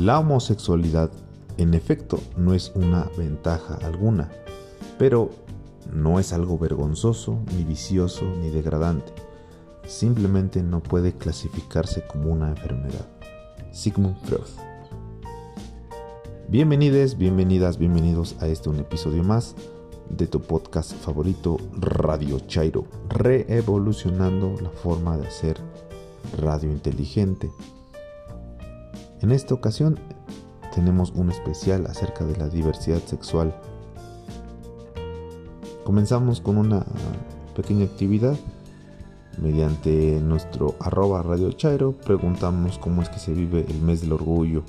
La homosexualidad, en efecto, no es una ventaja alguna, pero no es algo vergonzoso, ni vicioso, ni degradante. Simplemente no puede clasificarse como una enfermedad. Sigmund Freud. Bienvenidos, bienvenidas, bienvenidos a este un episodio más de tu podcast favorito Radio Chairo, reevolucionando la forma de hacer radio inteligente. En esta ocasión tenemos un especial acerca de la diversidad sexual. Comenzamos con una pequeña actividad. Mediante nuestro arroba Radio preguntamos cómo es que se vive el mes del orgullo.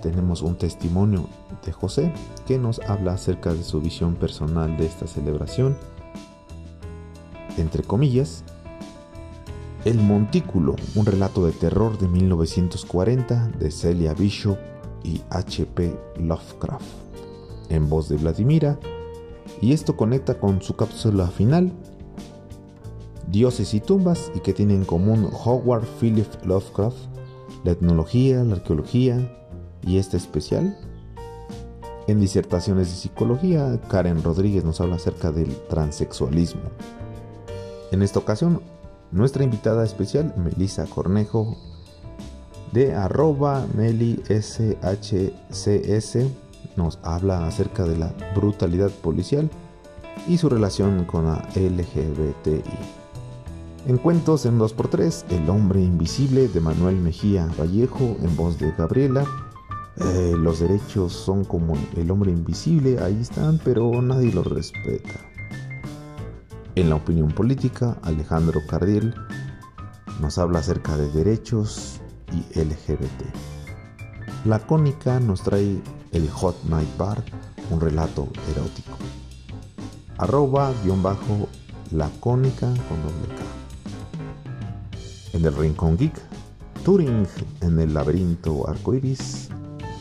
Tenemos un testimonio de José que nos habla acerca de su visión personal de esta celebración. Entre comillas, El Montículo, un relato de terror de 1940 de Celia Bishop y H.P. Lovecraft, en voz de Vladimira, y esto conecta con su cápsula final, Dioses y tumbas, y que tiene en común Howard Philip Lovecraft, la etnología, la arqueología y este especial. En disertaciones de psicología, Karen Rodríguez nos habla acerca del transexualismo. En esta ocasión, nuestra invitada especial, Melissa Cornejo, de arroba SHCS, nos habla acerca de la brutalidad policial y su relación con la LGBTI. En cuentos en 2x3, El hombre invisible de Manuel Mejía Vallejo en voz de Gabriela. Eh, los derechos son como el hombre invisible, ahí están, pero nadie los respeta. En la opinión política, Alejandro Cardiel nos habla acerca de derechos y LGBT. La cónica nos trae el Hot Night Bar, un relato erótico. Arroba guion bajo la cónica con doble K. En el Rincón Geek, Turing en el laberinto arcoiris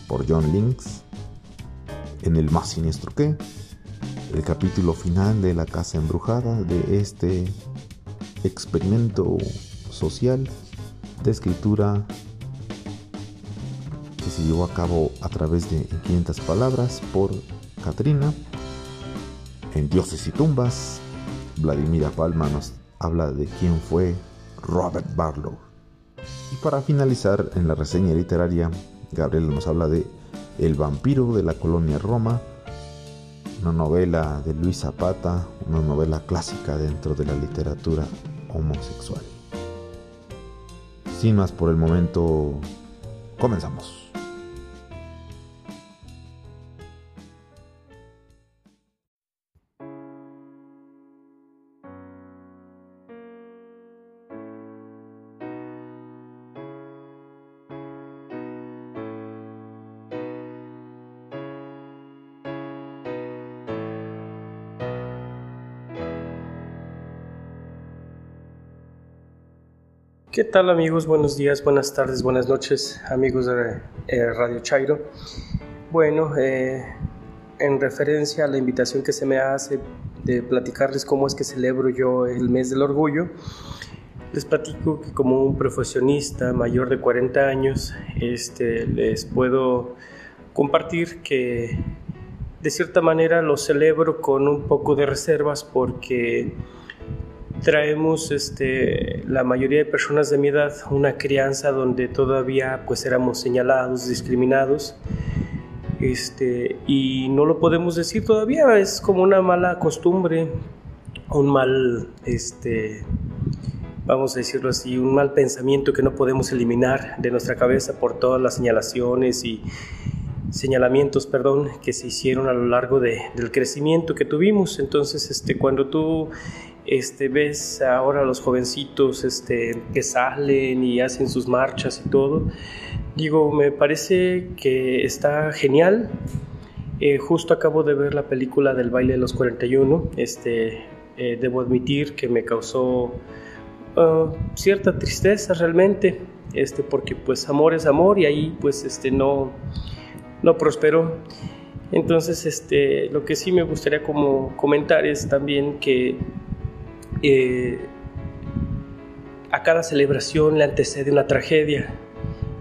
por John Links. En el más siniestro que, el capítulo final de la casa embrujada de este experimento social de escritura que se llevó a cabo a través de 500 palabras por Katrina. En Dioses y Tumbas, Vladimira Palma nos habla de quién fue Robert Barlow. Y para finalizar, en la reseña literaria, Gabriel nos habla de El vampiro de la colonia Roma, una novela de Luis Zapata, una novela clásica dentro de la literatura homosexual. Sin más por el momento, comenzamos. ¿Qué tal amigos? Buenos días, buenas tardes, buenas noches amigos de eh, Radio Chairo. Bueno, eh, en referencia a la invitación que se me hace de platicarles cómo es que celebro yo el mes del orgullo, les platico que como un profesionista mayor de 40 años, este, les puedo compartir que de cierta manera lo celebro con un poco de reservas porque traemos este, la mayoría de personas de mi edad una crianza donde todavía pues éramos señalados, discriminados este, y no lo podemos decir todavía, es como una mala costumbre, un mal, este, vamos a decirlo así, un mal pensamiento que no podemos eliminar de nuestra cabeza por todas las señalaciones y señalamientos, perdón, que se hicieron a lo largo de, del crecimiento que tuvimos. Entonces, este, cuando tú este, ves ahora a los jovencitos este, que salen y hacen sus marchas y todo. Digo, me parece que está genial. Eh, justo acabo de ver la película del baile de los 41. Este, eh, debo admitir que me causó uh, cierta tristeza realmente, este, porque pues amor es amor y ahí pues este, no, no prosperó. Entonces, este, lo que sí me gustaría como comentar es también que eh, a cada celebración le antecede una tragedia.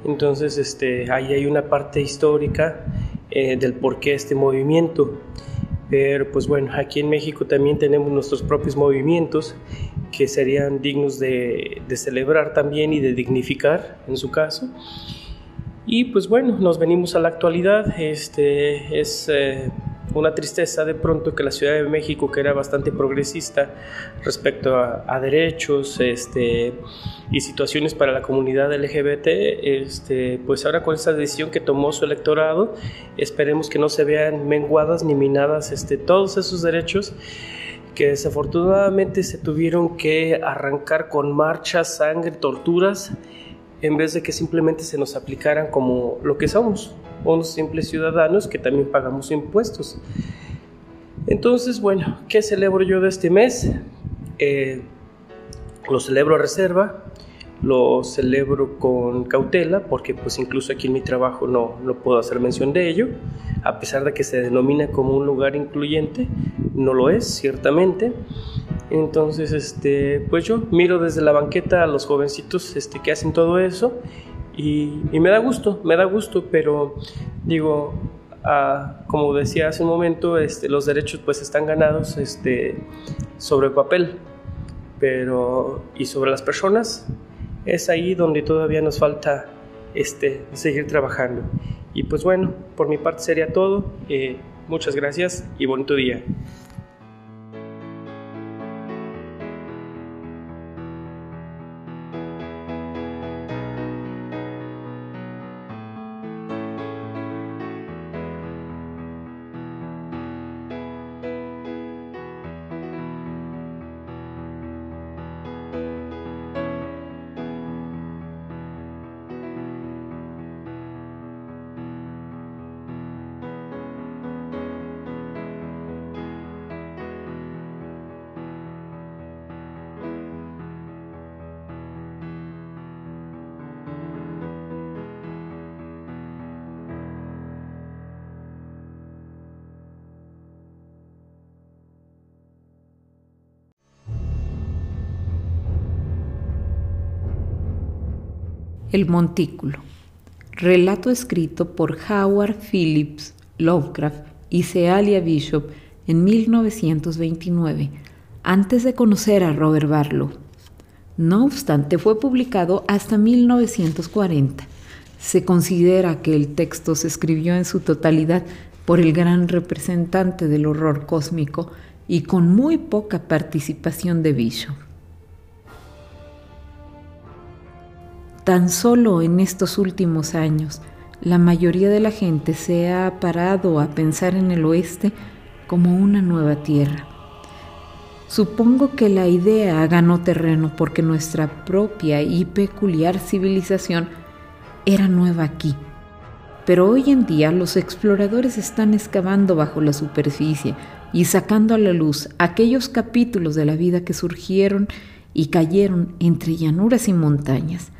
Entonces, este, ahí hay una parte histórica eh, del por qué este movimiento. Pero pues bueno, aquí en México también tenemos nuestros propios movimientos que serían dignos de, de celebrar también y de dignificar en su caso. Y pues bueno, nos venimos a la actualidad. Este es eh, una tristeza de pronto que la Ciudad de México, que era bastante progresista respecto a, derechos este, y situaciones para la comunidad LGBT, este, pues ahora con esta decisión que tomó su electorado, esperemos que no se vean menguadas ni minadas este, todos esos derechos que desafortunadamente se tuvieron que arrancar con marchas, sangre, torturas, en vez de que simplemente se nos aplicaran como lo que somos, unos simples ciudadanos que también pagamos impuestos. Entonces, bueno, ¿qué celebro yo de este mes? Eh, lo celebro a reserva, lo celebro con cautela, porque pues incluso aquí en mi trabajo no, no puedo hacer mención de ello, a pesar de que se denomina como un lugar incluyente, no lo es, ciertamente. Entonces, este, pues yo miro desde la banqueta a los jovencitos este, que hacen todo eso y, me da gusto, me da gusto, pero digo, ah, como decía hace un momento, este, los derechos pues están ganados este, sobre el papel, pero y sobre las personas es ahí donde todavía nos falta este, seguir trabajando. Y pues bueno, por mi parte sería todo. Eh, muchas gracias y bonito día. El Montículo. Relato escrito por Howard Phillips Lovecraft y Cealia Bishop en 1929, antes de conocer a Robert Barlow. No obstante, fue publicado hasta 1940. Se considera que el texto se escribió en su totalidad por el gran representante del horror cósmico y con muy poca participación de Bishop. Tan solo en estos últimos años, la mayoría de la gente se ha parado a pensar en el oeste como una nueva tierra. Supongo que la idea ganó terreno porque nuestra propia y peculiar civilización era nueva aquí. Pero hoy en día los exploradores están excavando bajo la superficie y sacando a la luz aquellos capítulos de la vida que surgieron y cayeron entre llanuras y montañas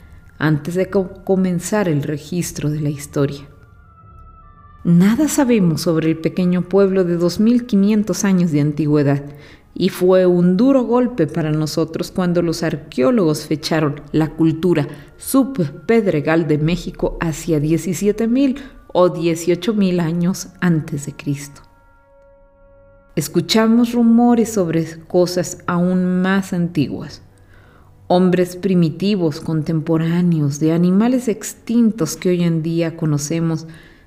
antes de comenzar el registro de la historia. Nada sabemos sobre el pequeño pueblo de 2500 años de antigüedad y fue un duro golpe para nosotros cuando los arqueólogos fecharon la cultura subpedregal de México hacia 17.000 o 18.000 años antes de Cristo. Escuchamos rumores sobre cosas aún más antiguas, hombres primitivos contemporáneos de animales extintos que hoy en día conocemos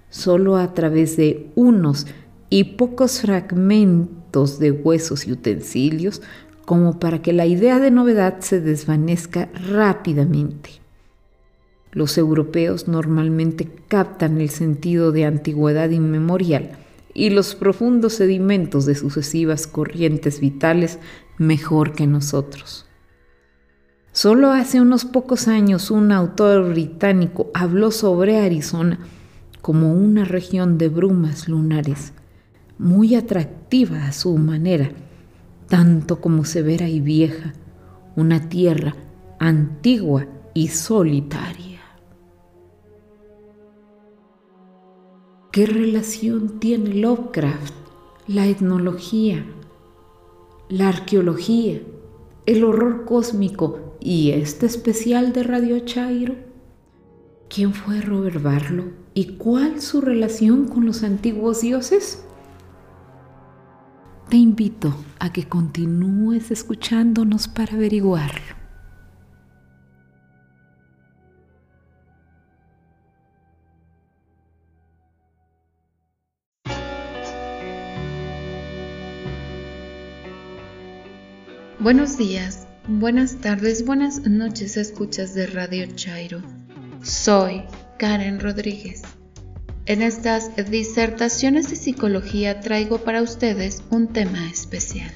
solo a través de unos y pocos fragmentos de huesos y utensilios como para que la idea de novedad se desvanezca rápidamente. Los europeos normalmente captan el sentido de antigüedad inmemorial y los profundos sedimentos de sucesivas corrientes vitales mejor que nosotros. Solo hace unos pocos años un autor británico habló sobre Arizona como una región de brumas lunares, muy atractiva a su manera, tanto como severa y vieja, una tierra antigua y solitaria. ¿Qué relación tiene Lovecraft, la etnología, la arqueología, el horror cósmico y este especial de Radio Chairo? ¿Quién fue Robert Barlow y cuál su relación con los antiguos dioses? Te invito a que continúes escuchándonos para averiguarlo. Buenos días, buenas tardes, buenas noches, escuchas de Radio Chairo. Soy Karen Rodríguez. En estas disertaciones de psicología traigo para ustedes un tema especial.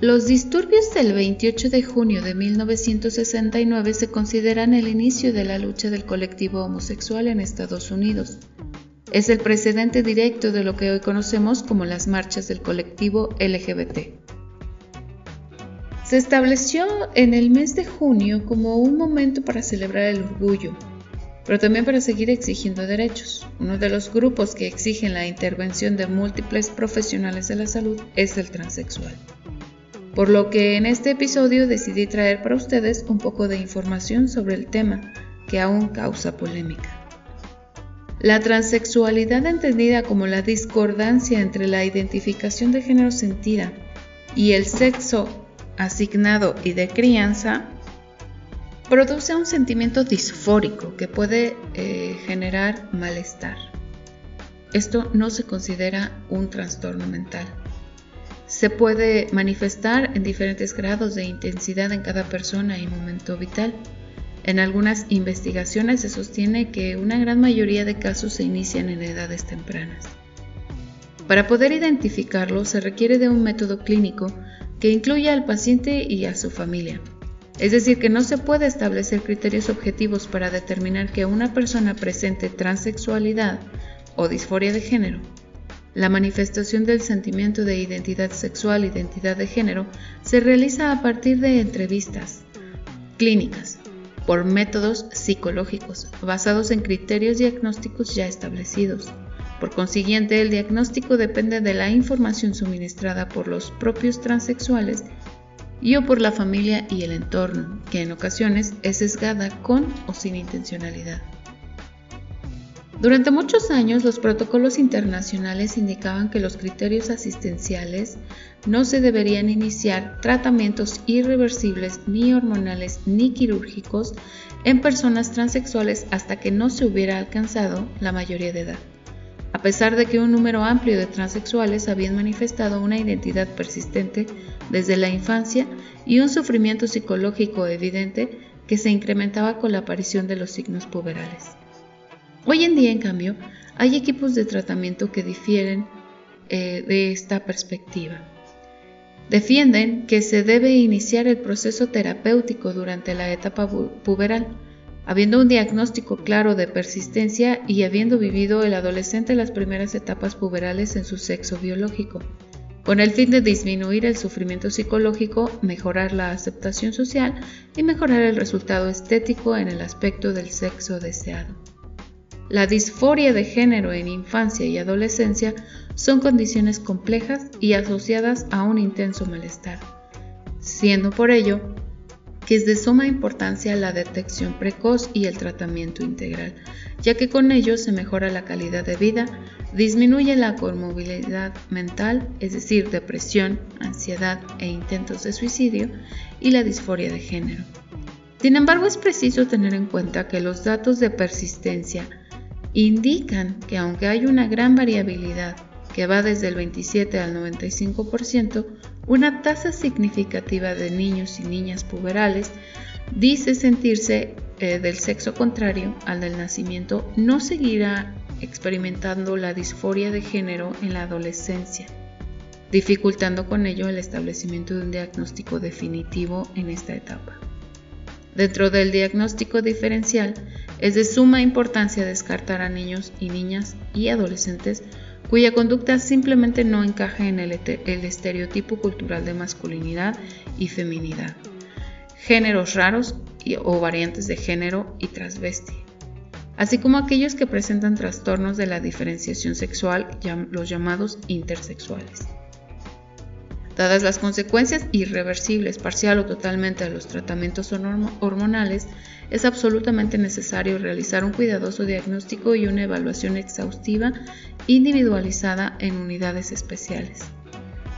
Los disturbios del 28 de junio de 1969 se consideran el inicio de la lucha del colectivo homosexual en Estados Unidos. Es el precedente directo de lo que hoy conocemos como las marchas del colectivo LGBT. Se estableció en el mes de junio como un momento para celebrar el orgullo, pero también para seguir exigiendo derechos. Uno de los grupos que exigen la intervención de múltiples profesionales de la salud es el transexual. Por lo que en este episodio decidí traer para ustedes un poco de información sobre el tema que aún causa polémica. La transexualidad entendida como la discordancia entre la identificación de género sentida y el sexo asignado y de crianza, produce un sentimiento disfórico que puede eh, generar malestar. Esto no se considera un trastorno mental. Se puede manifestar en diferentes grados de intensidad en cada persona y momento vital. En algunas investigaciones se sostiene que una gran mayoría de casos se inician en edades tempranas. Para poder identificarlo se requiere de un método clínico que incluya al paciente y a su familia. Es decir, que no se puede establecer criterios objetivos para determinar que una persona presente transexualidad o disforia de género. La manifestación del sentimiento de identidad sexual, identidad de género, se realiza a partir de entrevistas clínicas, por métodos psicológicos, basados en criterios diagnósticos ya establecidos. Por consiguiente, el diagnóstico depende de la información suministrada por los propios transexuales y o por la familia y el entorno, que en ocasiones es sesgada con o sin intencionalidad. Durante muchos años los protocolos internacionales indicaban que los criterios asistenciales no se deberían iniciar tratamientos irreversibles ni hormonales ni quirúrgicos en personas transexuales hasta que no se hubiera alcanzado la mayoría de edad a pesar de que un número amplio de transexuales habían manifestado una identidad persistente desde la infancia y un sufrimiento psicológico evidente que se incrementaba con la aparición de los signos puberales. Hoy en día, en cambio, hay equipos de tratamiento que difieren eh, de esta perspectiva. Defienden que se debe iniciar el proceso terapéutico durante la etapa puberal, Habiendo un diagnóstico claro de persistencia y habiendo vivido el adolescente las primeras etapas puberales en su sexo biológico, con el fin de disminuir el sufrimiento psicológico, mejorar la aceptación social y mejorar el resultado estético en el aspecto del sexo deseado. La disforia de género en infancia y adolescencia son condiciones complejas y asociadas a un intenso malestar, siendo por ello que es de suma importancia la detección precoz y el tratamiento integral, ya que con ello se mejora la calidad de vida, disminuye la comorbilidad mental, es decir, depresión, ansiedad e intentos de suicidio, y la disforia de género. Sin embargo, es preciso tener en cuenta que los datos de persistencia indican que aunque hay una gran variabilidad que va desde el 27 al 95%, una tasa significativa de niños y niñas puberales dice sentirse eh, del sexo contrario al del nacimiento no seguirá experimentando la disforia de género en la adolescencia, dificultando con ello el establecimiento de un diagnóstico definitivo en esta etapa. Dentro del diagnóstico diferencial, es de suma importancia descartar a niños y niñas y adolescentes cuya conducta simplemente no encaja en el, estereotipo cultural de masculinidad y feminidad, géneros raros o variantes de género y transvesti, así como aquellos que presentan trastornos de la diferenciación sexual, los llamados intersexuales. Dadas las consecuencias irreversibles, parcial o totalmente de los tratamientos hormonales, es absolutamente necesario realizar un cuidadoso diagnóstico y una evaluación exhaustiva individualizada en unidades especiales.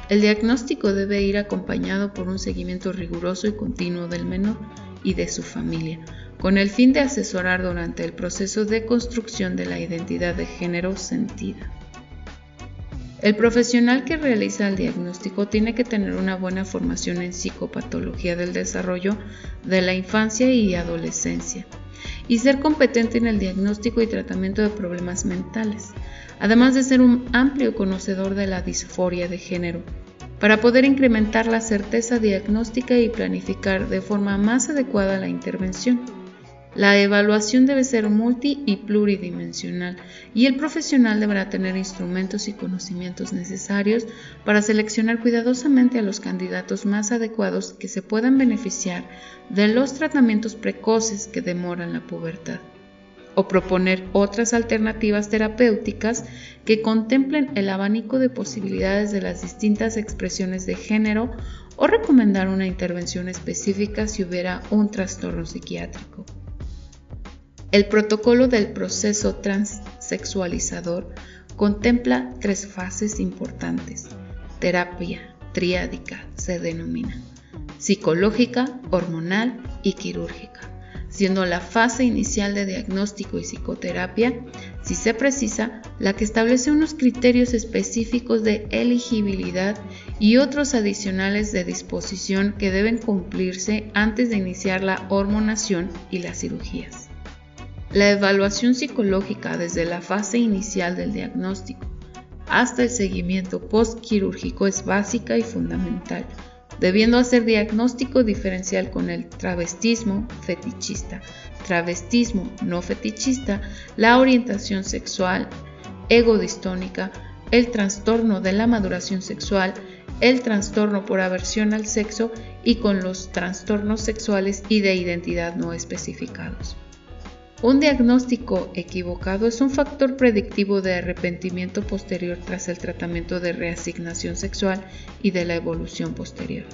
El diagnóstico debe ir acompañado por un seguimiento riguroso y continuo del menor y de su familia, con el fin de asesorar durante el proceso de construcción de la identidad de género sentida. El profesional que realiza el diagnóstico tiene que tener una buena formación en psicopatología del desarrollo de la infancia y adolescencia y ser competente en el diagnóstico y tratamiento de problemas mentales, además de ser un amplio conocedor de la disforia de género, para poder incrementar la certeza diagnóstica y planificar de forma más adecuada la intervención. La evaluación debe ser multi y pluridimensional y el profesional deberá tener instrumentos y conocimientos necesarios para seleccionar cuidadosamente a los candidatos más adecuados que se puedan beneficiar de los tratamientos precoces que demoran la pubertad o proponer otras alternativas terapéuticas que contemplen el abanico de posibilidades de las distintas expresiones de género o recomendar una intervención específica si hubiera un trastorno psiquiátrico. El protocolo del proceso transsexualizador contempla tres fases importantes. Terapia triádica se denomina, psicológica, hormonal y quirúrgica, siendo la fase inicial de diagnóstico y psicoterapia, si se precisa, la que establece unos criterios específicos de elegibilidad y otros adicionales de disposición que deben cumplirse antes de iniciar la hormonación y las cirugías. La evaluación psicológica desde la fase inicial del diagnóstico hasta el seguimiento postquirúrgico es básica y fundamental, debiendo hacer diagnóstico diferencial con el travestismo fetichista, travestismo no fetichista, la orientación sexual, egodistónica, el trastorno de la maduración sexual, el trastorno por aversión al sexo y con los trastornos sexuales y de identidad no especificados. Un diagnóstico equivocado es un factor predictivo de arrepentimiento posterior tras el tratamiento de reasignación sexual y de la evolución posterior.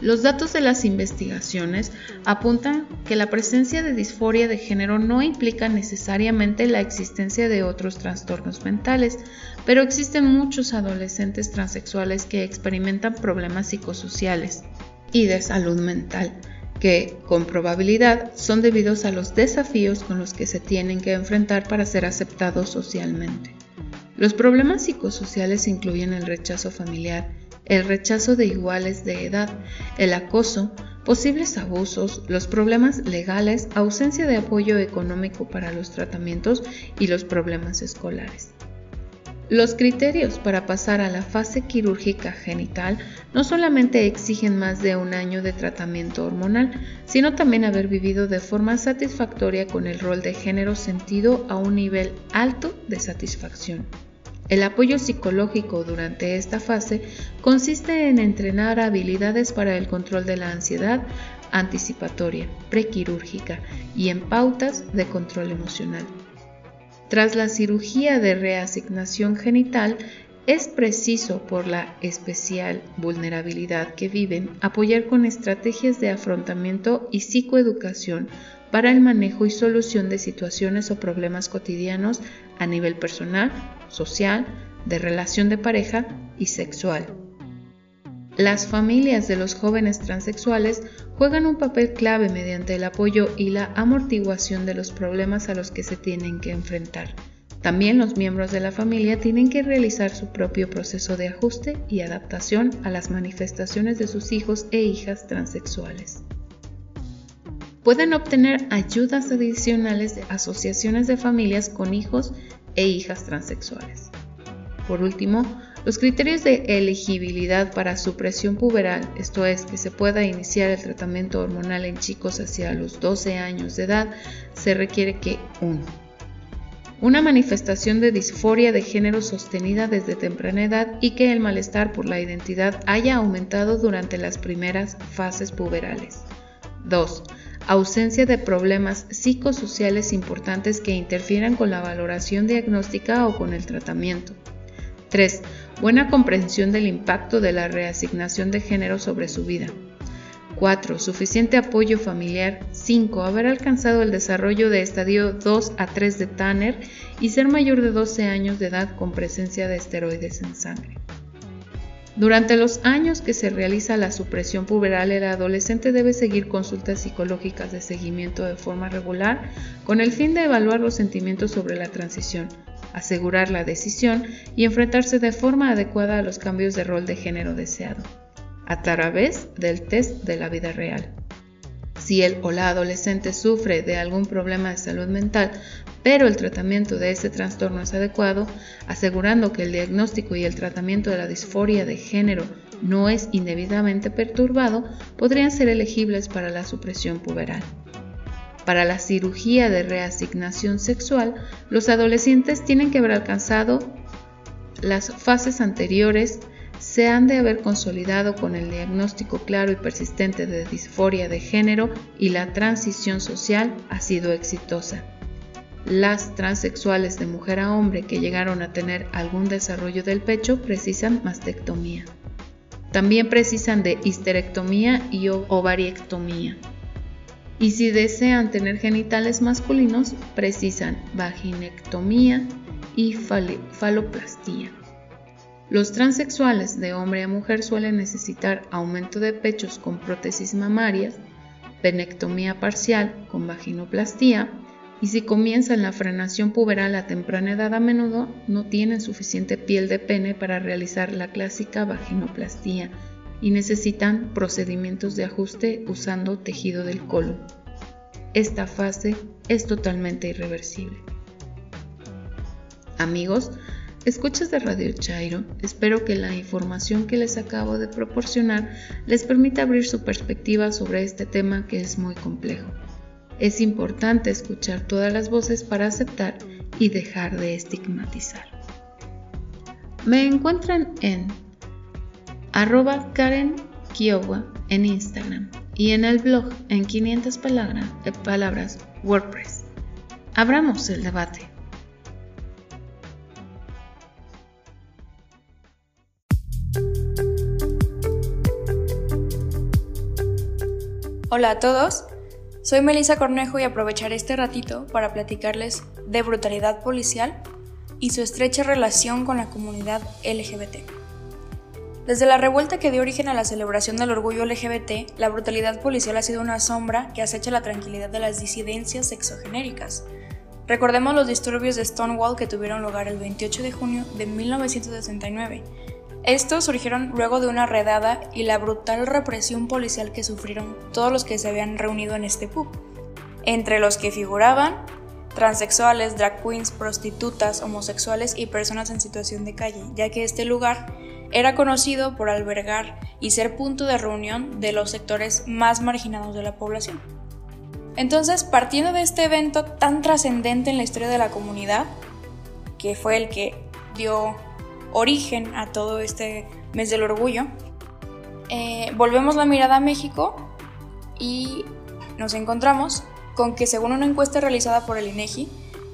Los datos de las investigaciones apuntan que la presencia de disforia de género no implica necesariamente la existencia de otros trastornos mentales, pero existen muchos adolescentes transexuales que experimentan problemas psicosociales y de salud mental que, con probabilidad, son debidos a los desafíos con los que se tienen que enfrentar para ser aceptados socialmente. Los problemas psicosociales incluyen el rechazo familiar, el rechazo de iguales de edad, el acoso, posibles abusos, los problemas legales, ausencia de apoyo económico para los tratamientos y los problemas escolares. Los criterios para pasar a la fase quirúrgica genital no solamente exigen más de un año de tratamiento hormonal, sino también haber vivido de forma satisfactoria con el rol de género sentido a un nivel alto de satisfacción. El apoyo psicológico durante esta fase consiste en entrenar habilidades para el control de la ansiedad anticipatoria, prequirúrgica y en pautas de control emocional. Tras la cirugía de reasignación genital, es preciso, por la especial vulnerabilidad que viven, apoyar con estrategias de afrontamiento y psicoeducación para el manejo y solución de situaciones o problemas cotidianos a nivel personal, social, de relación de pareja y sexual. Las familias de los jóvenes transexuales juegan un papel clave mediante el apoyo y la amortiguación de los problemas a los que se tienen que enfrentar. También los miembros de la familia tienen que realizar su propio proceso de ajuste y adaptación a las manifestaciones de sus hijos e hijas transexuales. Pueden obtener ayudas adicionales de asociaciones de familias con hijos e hijas transexuales. Por último, los criterios de elegibilidad para supresión puberal, esto es, que se pueda iniciar el tratamiento hormonal en chicos hacia los 12 años de edad, se requiere que 1. Una manifestación de disforia de género sostenida desde temprana edad y que el malestar por la identidad haya aumentado durante las primeras fases puberales. 2 ausencia de problemas psicosociales importantes que interfieran con la valoración diagnóstica o con el tratamiento. 3. Buena comprensión del impacto de la reasignación de género sobre su vida. 4. Suficiente apoyo familiar. 5. Haber alcanzado el desarrollo de estadio 2 a 3 de Tanner y ser mayor de 12 años de edad con presencia de esteroides en sangre. Durante los años que se realiza la supresión puberal, el adolescente debe seguir consultas psicológicas de seguimiento de forma regular con el fin de evaluar los sentimientos sobre la transición, asegurar la decisión y enfrentarse de forma adecuada a los cambios de rol de género deseado, a través del test de la vida real. Si el o la adolescente sufre de algún problema de salud mental, pero el tratamiento de ese trastorno es adecuado, asegurando que el diagnóstico y el tratamiento de la disforia de género no es indebidamente perturbado, podrían ser elegibles para la supresión puberal. Para la cirugía de reasignación sexual, los adolescentes tienen que haber alcanzado las fases anteriores se han de haber consolidado con el diagnóstico claro y persistente de disforia de género y la transición social ha sido exitosa. Las transexuales de mujer a hombre que llegaron a tener algún desarrollo del pecho precisan mastectomía. También precisan de histerectomía y ovariectomía. Y si desean tener genitales masculinos, precisan vaginectomía y faloplastía. Los transexuales de hombre a mujer suelen necesitar aumento de pechos con prótesis mamarias, penectomía parcial con vaginoplastía, y si comienzan la frenación puberal a temprana edad a menudo no tienen suficiente piel de pene para realizar la clásica vaginoplastía y necesitan procedimientos de ajuste usando tejido del colon. Esta fase es totalmente irreversible. Amigos, escuchas de Radio Chairo, espero que la información que les acabo de proporcionar les permita abrir su perspectiva sobre este tema que es muy complejo. Es importante escuchar todas las voces para aceptar y dejar de estigmatizar. Me encuentran en arroba Karen Kiowa en Instagram y en el blog en 500 palabras, palabras WordPress. Abramos el debate. Hola a todos, soy Melissa Cornejo y aprovecharé este ratito para platicarles de brutalidad policial y su estrecha relación con la comunidad LGBT. Desde la revuelta que dio origen a la celebración del orgullo LGBT, la brutalidad policial ha sido una sombra que acecha la tranquilidad de las disidencias sexogenéricas. Recordemos los disturbios de Stonewall que tuvieron lugar el 28 de junio de 1969 estos surgieron luego de una redada y la brutal represión policial que sufrieron todos los que se habían reunido en este pub, entre los que figuraban transexuales, drag queens, prostitutas, homosexuales y personas en situación de calle, ya que este lugar era conocido por albergar y ser punto de reunión de los sectores más marginados de la población. Entonces, partiendo de este evento tan trascendente en la historia de la comunidad, que fue el que dio origen a todo este mes del orgullo, eh, volvemos la mirada a México y nos encontramos con que según una encuesta realizada por el INEGI,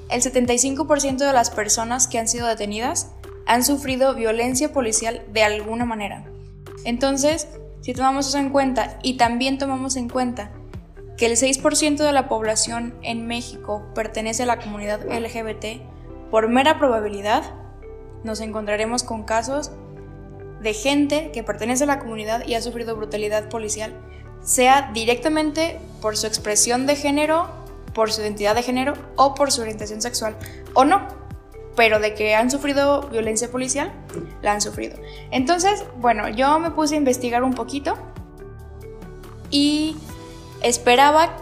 e el 75% de las personas que han sido detenidas han sufrido violencia policial de alguna manera. Entonces, si tomamos eso en cuenta y también tomamos en cuenta que el 6% de la población en México pertenece a la comunidad LGBT, por mera probabilidad, nos encontraremos con casos de gente que pertenece a la comunidad y ha sufrido brutalidad policial, sea directamente por su expresión de género, por su identidad de género o por su orientación sexual, o no, pero de que han sufrido violencia policial, la han sufrido. Entonces, bueno, yo me puse a investigar un poquito y esperaba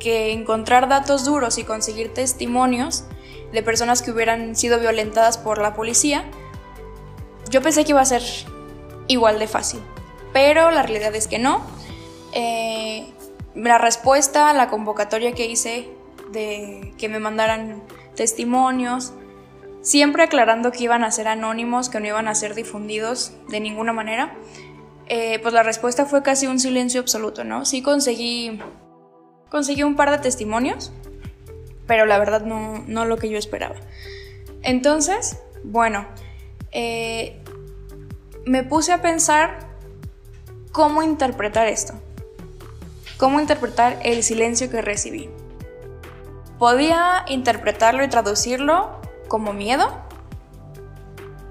que encontrar datos duros y conseguir testimonios de personas que hubieran sido violentadas por la policía, yo pensé que iba a ser igual de fácil, pero la realidad es que no. Eh, la respuesta a la convocatoria que hice de que me mandaran testimonios, siempre aclarando que iban a ser anónimos, que no iban a ser difundidos de ninguna manera, eh, pues la respuesta fue casi un silencio absoluto, ¿no? Sí conseguí, conseguí un par de testimonios, pero la verdad no, lo que yo esperaba. Entonces, bueno, eh, me puse a pensar cómo interpretar esto. Cómo interpretar el silencio que recibí. Podía interpretarlo y traducirlo como miedo,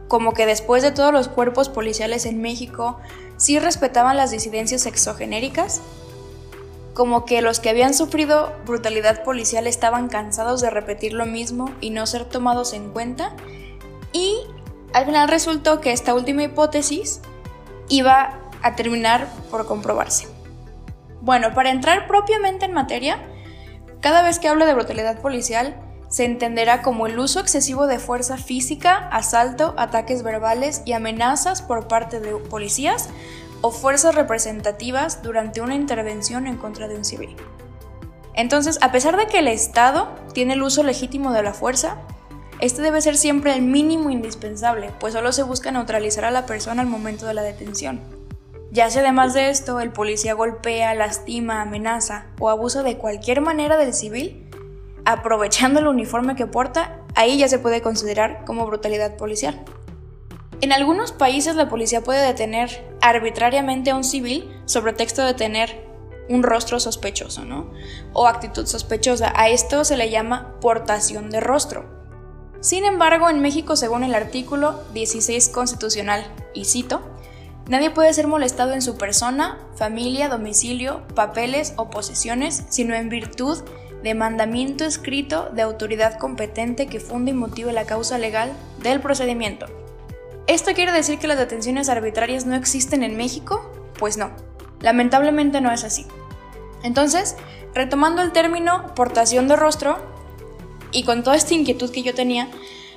como que después de todos los cuerpos policiales en México sí respetaban las disidencias sexogenéricas, como que los que habían sufrido brutalidad policial estaban cansados de repetir lo mismo y no ser tomados en cuenta, y al final resultó que esta última hipótesis iba a terminar por comprobarse. Bueno, para entrar propiamente en materia, cada vez que hablo de brutalidad policial, se entenderá como el uso excesivo de fuerza física, asalto, ataques verbales y amenazas por parte de policías o fuerzas representativas durante una intervención en contra de un civil. Entonces, a pesar de que el Estado tiene el uso legítimo de la fuerza, este debe ser siempre el mínimo indispensable, pues solo se busca neutralizar a la persona al momento de la detención. Ya si además de esto el policía golpea, lastima, amenaza o abusa de cualquier manera del civil, aprovechando el uniforme que porta, ahí ya se puede considerar como brutalidad policial. En algunos países la policía puede detener arbitrariamente a un civil sobre texto de tener un rostro sospechoso, ¿no? O actitud sospechosa. A esto se le llama portación de rostro. Sin embargo, en México, según el artículo 16 constitucional, y cito, nadie puede ser molestado en su persona, familia, domicilio, papeles o posesiones, sino en virtud de mandamiento escrito de autoridad competente que funde y motive la causa legal del procedimiento. ¿Esto quiere decir que las detenciones arbitrarias no existen en México? Pues no, lamentablemente no es así. Entonces, retomando el término portación de rostro, y con toda esta inquietud que yo tenía,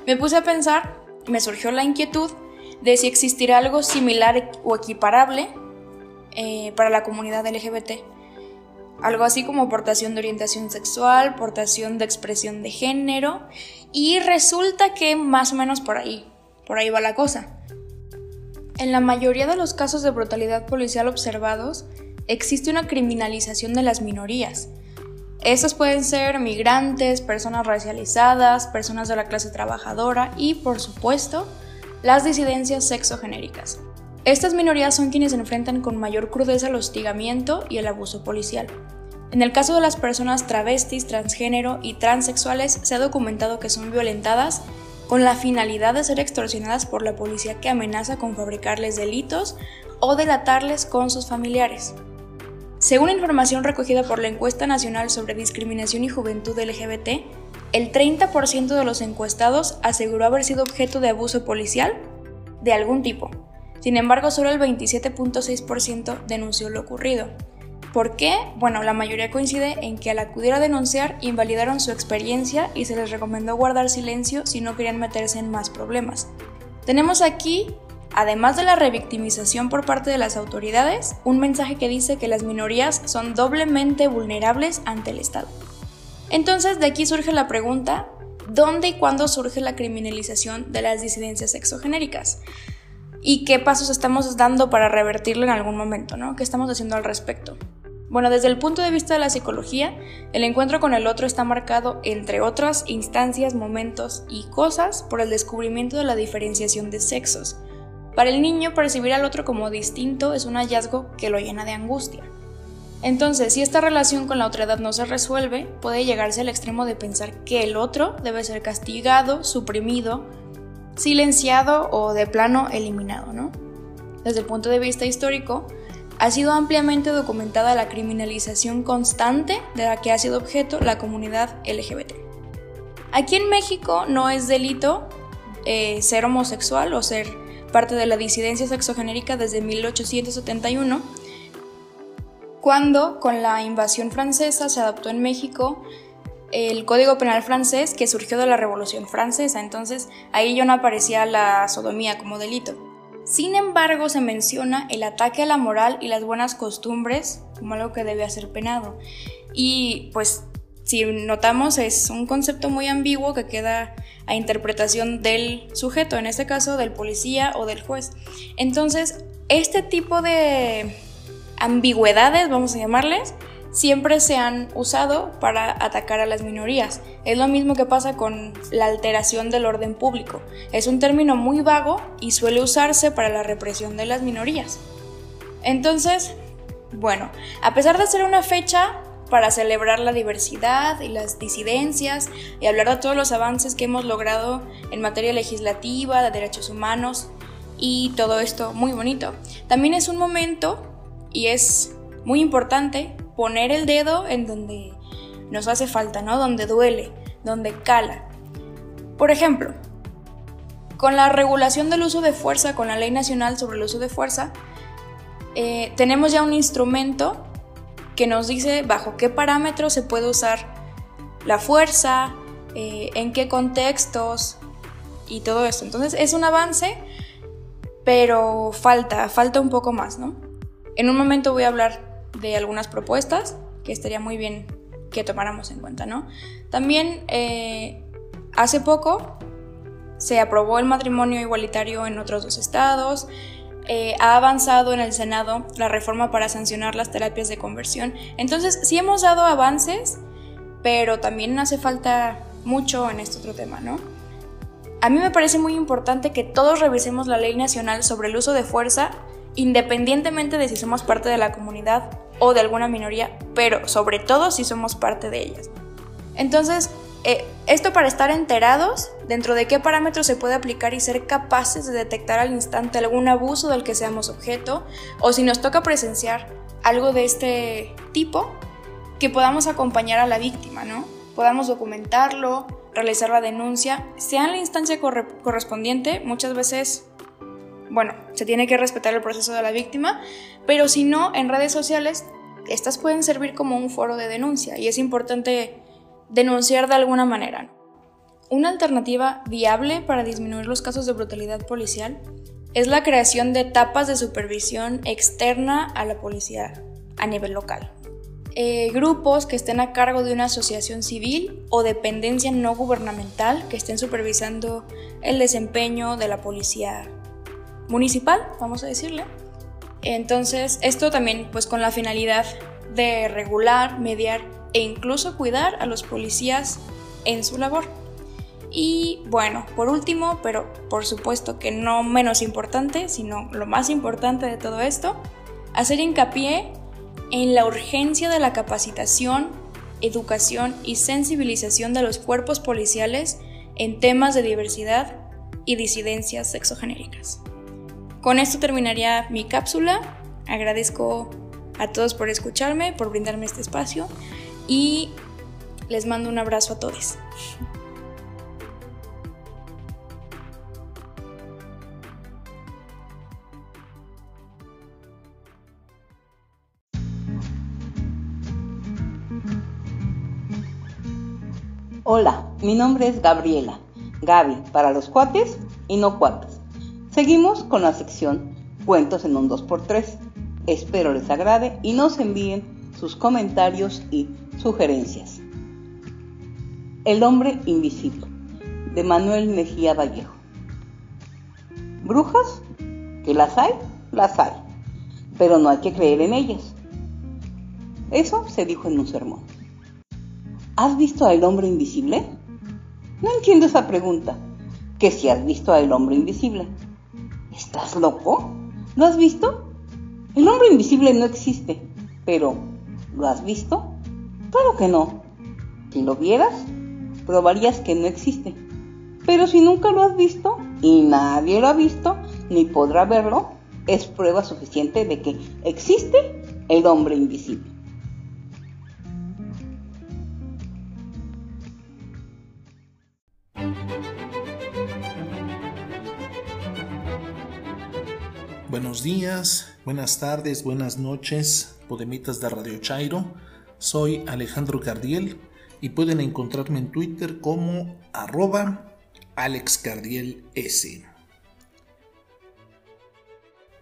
me puse a pensar, me surgió la inquietud de si existirá algo similar o equiparable eh, para la comunidad LGBT algo así como portación de orientación sexual, portación de expresión de género, y resulta que más o menos por ahí, por ahí va la cosa. En la mayoría de los casos de brutalidad policial observados, existe una criminalización de las minorías. Estos pueden ser migrantes, personas racializadas, personas de la clase trabajadora y, por supuesto, las disidencias sexogenéricas. Estas minorías son quienes enfrentan con mayor crudeza el hostigamiento y el abuso policial. En el caso de las personas travestis, transgénero y transexuales se ha documentado que son violentadas con la finalidad de ser extorsionadas por la policía que amenaza con fabricarles delitos o delatarles con sus familiares. Según información recogida por la Encuesta Nacional sobre Discriminación y Juventud LGBT, el 30% de los encuestados aseguró haber sido objeto de abuso policial de algún tipo, sin embargo, solo el 27.6% denunció lo ocurrido. ¿Por qué? Bueno, la mayoría coincide en que al acudir a denunciar invalidaron su experiencia y se les recomendó guardar silencio si no querían meterse en más problemas. Tenemos aquí, además de la revictimización por parte de las autoridades, un mensaje que dice que las minorías son doblemente vulnerables ante el Estado. Entonces, de aquí surge la pregunta, ¿dónde y cuándo surge la criminalización de las disidencias sexogenéricas? y qué pasos estamos dando para revertirlo en algún momento, ¿no? ¿Qué estamos haciendo al respecto? Bueno, desde el punto de vista de la psicología, el encuentro con el otro está marcado, entre otras instancias, momentos y cosas, por el descubrimiento de la diferenciación de sexos. Para el niño, percibir al otro como distinto es un hallazgo que lo llena de angustia. Entonces, si esta relación con la otredad no se resuelve, puede llegarse al extremo de pensar que el otro debe ser castigado, suprimido silenciado o de plano eliminado, ¿no? Desde el punto de vista histórico, ha sido ampliamente documentada la criminalización constante de la que ha sido objeto la comunidad LGBT. Aquí en México no es delito eh, ser homosexual o ser parte de la disidencia sexogenérica desde 1871, cuando con la invasión francesa se adoptó en México el Código Penal francés que surgió de la Revolución Francesa, entonces ahí ya no aparecía la sodomía como delito. Sin embargo, se menciona el ataque a la moral y las buenas costumbres como algo que debe ser penado. Y pues si notamos es un concepto muy ambiguo que queda a interpretación del sujeto, en este caso del policía o del juez. Entonces, este tipo de ambigüedades, vamos a llamarles, siempre se han usado para atacar a las minorías. Es lo mismo que pasa con la alteración del orden público. Es un término muy vago y suele usarse para la represión de las minorías. Entonces, bueno, a pesar de ser una fecha para celebrar la diversidad y las disidencias y hablar de todos los avances que hemos logrado en materia legislativa, de derechos humanos y todo esto muy bonito. También es un momento y es muy importante poner el dedo en donde nos hace falta, ¿no? Donde duele, donde cala. Por ejemplo, con la regulación del uso de fuerza, con la Ley Nacional sobre el Uso de Fuerza, eh, tenemos ya un instrumento que nos dice bajo qué parámetros se puede usar la fuerza, eh, en qué contextos y todo esto. Entonces es un avance, pero falta, falta un poco más, ¿no? En un momento voy a hablar de algunas propuestas que estaría muy bien que tomáramos en cuenta, ¿no? También eh, hace poco se aprobó el matrimonio igualitario en otros dos estados, eh, ha avanzado en el Senado la reforma para sancionar las terapias de conversión. Entonces, sí hemos dado avances, pero también hace falta mucho en este otro tema, ¿no? A mí me parece muy importante que todos revisemos la ley nacional sobre el uso de fuerza, independientemente de si somos parte de la comunidad o de alguna minoría, pero sobre todo si somos parte de ellas. Entonces, eh, esto para estar enterados dentro de qué parámetros se puede aplicar y ser capaces de detectar al instante algún abuso del que seamos objeto o si nos toca presenciar algo de este tipo, que podamos acompañar a la víctima, ¿no? Podamos documentarlo, realizar la denuncia, sea en la instancia correspondiente, muchas veces, bueno, se tiene que respetar el proceso de la víctima, pero si no, en redes sociales, estas pueden servir como un foro de denuncia y es importante denunciar de alguna manera. Una alternativa viable para disminuir los casos de brutalidad policial es la creación de etapas de supervisión externa a la policía a nivel local. Eh, grupos que estén a cargo de una asociación civil o dependencia no gubernamental que estén supervisando el desempeño de la policía municipal, vamos a decirle. Entonces, esto también pues con la finalidad de regular, mediar e incluso cuidar a los policías en su labor. Y bueno, por último, pero por supuesto que no menos importante, sino lo más importante de todo esto, hacer hincapié en la urgencia de la capacitación, educación y sensibilización de los cuerpos policiales en temas de diversidad y disidencias sexogenéricas. Con esto terminaría mi cápsula. Agradezco a todos por escucharme, por brindarme este espacio y les mando un abrazo a todos. Hola, mi nombre es Gabriela, Gaby para los cuates y no cuates. Seguimos con la sección Cuentos en un 2x3. Espero les agrade y nos envíen sus comentarios y sugerencias. El hombre invisible, de Manuel Mejía Vallejo. ¿Brujas? ¿Que las hay? Las hay, pero no hay que creer en ellas. Eso se dijo en un sermón. ¿Has visto al hombre invisible? No entiendo esa pregunta. ¿Que si has visto al hombre invisible? ¿Estás loco? ¿Lo has visto? El hombre invisible no existe, pero ¿lo has visto? Claro que no. Si lo vieras, probarías que no existe. Pero si nunca lo has visto y nadie lo ha visto ni podrá verlo, es prueba suficiente de que existe el hombre invisible. Buenos días, buenas tardes, buenas noches, podemitas de Radio Chairo. Soy Alejandro Cardiel y pueden encontrarme en Twitter como arroba AlexCardielS.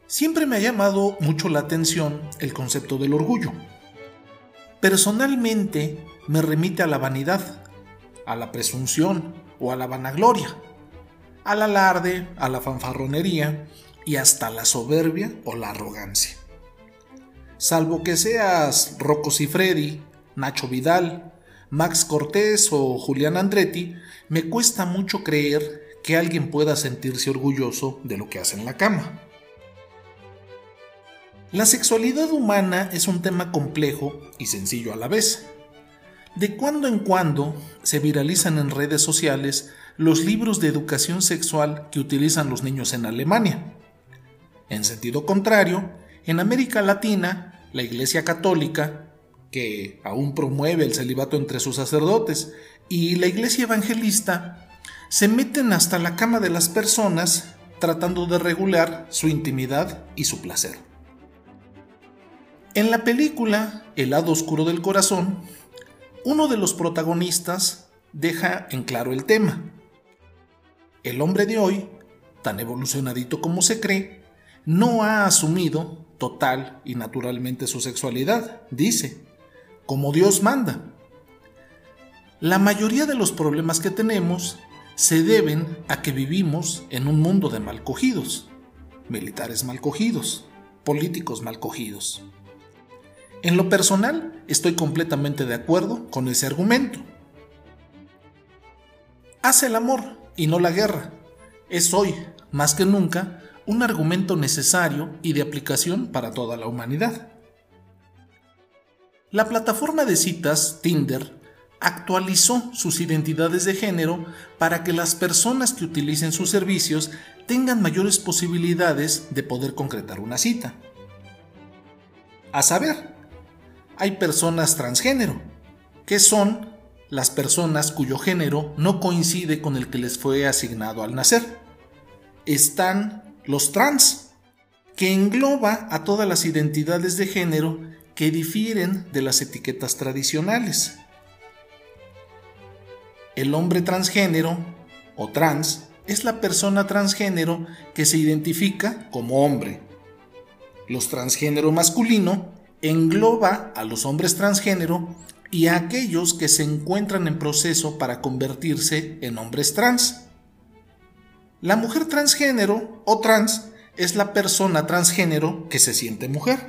Siempre me ha llamado mucho la atención el concepto del orgullo. Personalmente me remite a la vanidad, a la presunción o a la vanagloria, al alarde, a la fanfarronería y hasta la soberbia o la arrogancia. Salvo que seas Rocco Freddy, Nacho Vidal, Max Cortés o Julián Andretti, me cuesta mucho creer que alguien pueda sentirse orgulloso de lo que hace en la cama. La sexualidad humana es un tema complejo y sencillo a la vez. De cuando en cuando se viralizan en redes sociales los libros de educación sexual que utilizan los niños en Alemania. En sentido contrario, en América Latina, la Iglesia Católica, que aún promueve el celibato entre sus sacerdotes, y la Iglesia Evangelista, se meten hasta la cama de las personas tratando de regular su intimidad y su placer. En la película El lado oscuro del corazón, uno de los protagonistas deja en claro el tema. El hombre de hoy, tan evolucionadito como se cree, no ha asumido total y naturalmente su sexualidad, dice, como Dios manda. La mayoría de los problemas que tenemos se deben a que vivimos en un mundo de mal cogidos, militares mal cogidos, políticos mal cogidos. En lo personal, estoy completamente de acuerdo con ese argumento. Hace el amor y no la guerra. Es hoy, más que nunca, un argumento necesario y de aplicación para toda la humanidad. La plataforma de citas Tinder actualizó sus identidades de género para que las personas que utilicen sus servicios tengan mayores posibilidades de poder concretar una cita. A saber, hay personas transgénero, que son las personas cuyo género no coincide con el que les fue asignado al nacer. Están los trans, que engloba a todas las identidades de género que difieren de las etiquetas tradicionales. El hombre transgénero o trans es la persona transgénero que se identifica como hombre. Los transgénero masculino engloba a los hombres transgénero y a aquellos que se encuentran en proceso para convertirse en hombres trans. La mujer transgénero o trans es la persona transgénero que se siente mujer.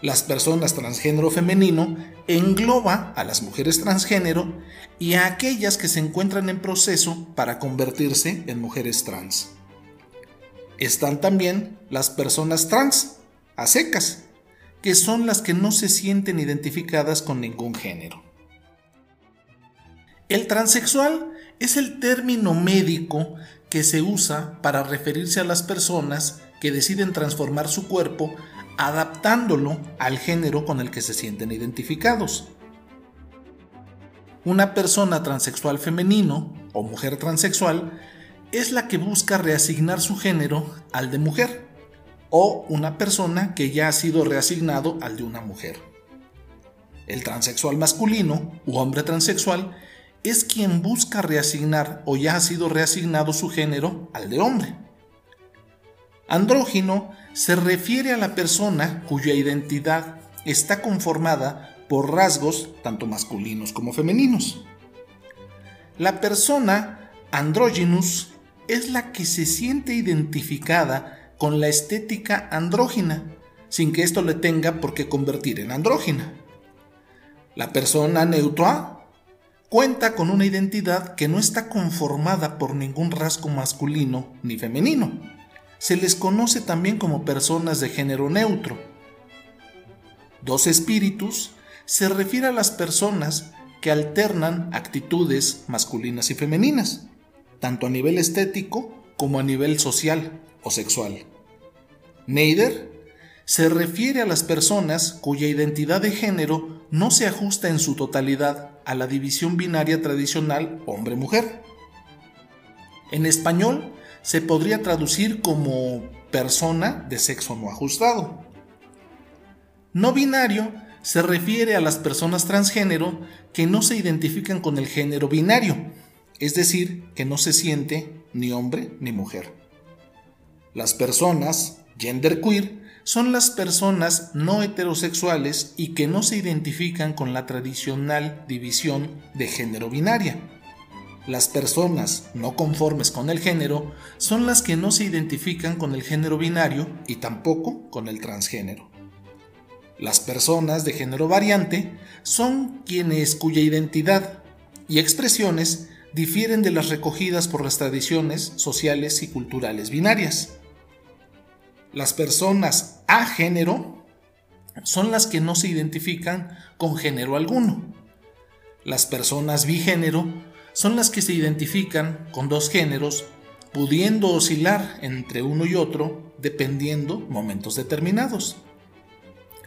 Las personas transgénero femenino engloba a las mujeres transgénero y a aquellas que se encuentran en proceso para convertirse en mujeres trans. Están también las personas trans, a secas, que son las que no se sienten identificadas con ningún género. El transexual es el término médico que se usa para referirse a las personas que deciden transformar su cuerpo adaptándolo al género con el que se sienten identificados. Una persona transexual femenino o mujer transexual es la que busca reasignar su género al de mujer o una persona que ya ha sido reasignado al de una mujer. El transexual masculino u hombre transexual es quien busca reasignar o ya ha sido reasignado su género al de hombre. Andrógino se refiere a la persona cuya identidad está conformada por rasgos tanto masculinos como femeninos. La persona androgynous es la que se siente identificada con la estética andrógina, sin que esto le tenga por qué convertir en andrógina. La persona neutra cuenta con una identidad que no está conformada por ningún rasgo masculino ni femenino se les conoce también como personas de género neutro. Dos espíritus se refiere a las personas que alternan actitudes masculinas y femeninas, tanto a nivel estético como a nivel social o sexual. Neider se refiere a las personas cuya identidad de género no se ajusta en su totalidad a la división binaria tradicional hombre-mujer. En español se podría traducir como persona de sexo no ajustado. No binario se refiere a las personas transgénero que no se identifican con el género binario, es decir, que no se siente ni hombre ni mujer. Las personas genderqueer son las personas no heterosexuales y que no se identifican con la tradicional división de género binaria. Las personas no conformes con el género son las que no se identifican con el género binario y tampoco con el transgénero. Las personas de género variante son quienes cuya identidad y expresiones difieren de las recogidas por las tradiciones sociales y culturales binarias. Las personas a género son las que no se identifican con género alguno. Las personas bigénero son las que se identifican con dos géneros, pudiendo oscilar entre uno y otro dependiendo momentos determinados.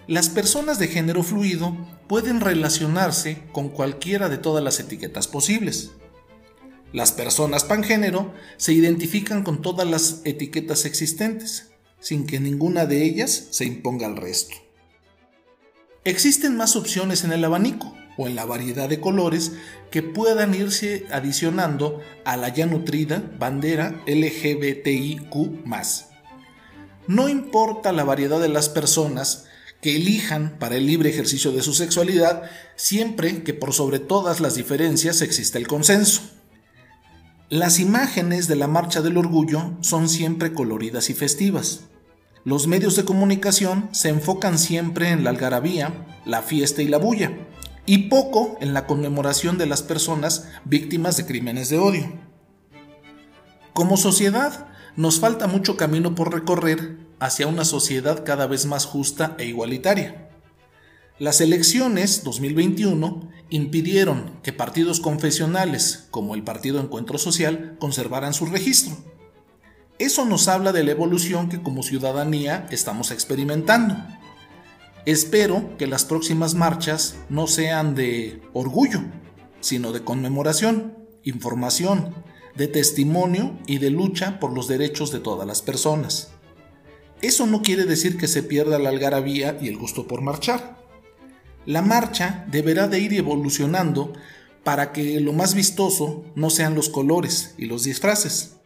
Las personas de género fluido pueden relacionarse con cualquiera de todas las etiquetas posibles. Las personas pangénero se identifican con todas las etiquetas existentes, sin que ninguna de ellas se imponga al resto. Existen más opciones en el abanico o en la variedad de colores que puedan irse adicionando a la ya nutrida bandera LGBTIQ. No importa la variedad de las personas, que elijan para el libre ejercicio de su sexualidad, siempre que por sobre todas las diferencias exista el consenso. Las imágenes de la Marcha del Orgullo son siempre coloridas y festivas. Los medios de comunicación se enfocan siempre en la algarabía, la fiesta y la bulla, y poco en la conmemoración de las personas víctimas de crímenes de odio. Como sociedad, nos falta mucho camino por recorrer hacia una sociedad cada vez más justa e igualitaria. Las elecciones 2021 impidieron que partidos confesionales como el Partido Encuentro Social conservaran su registro. Eso nos habla de la evolución que como ciudadanía estamos experimentando. Espero que las próximas marchas no sean de orgullo, sino de conmemoración, información, de testimonio y de lucha por los derechos de todas las personas. Eso no quiere decir que se pierda la algarabía y el gusto por marchar. La marcha deberá de ir evolucionando para que lo más vistoso no sean los colores y los disfraces,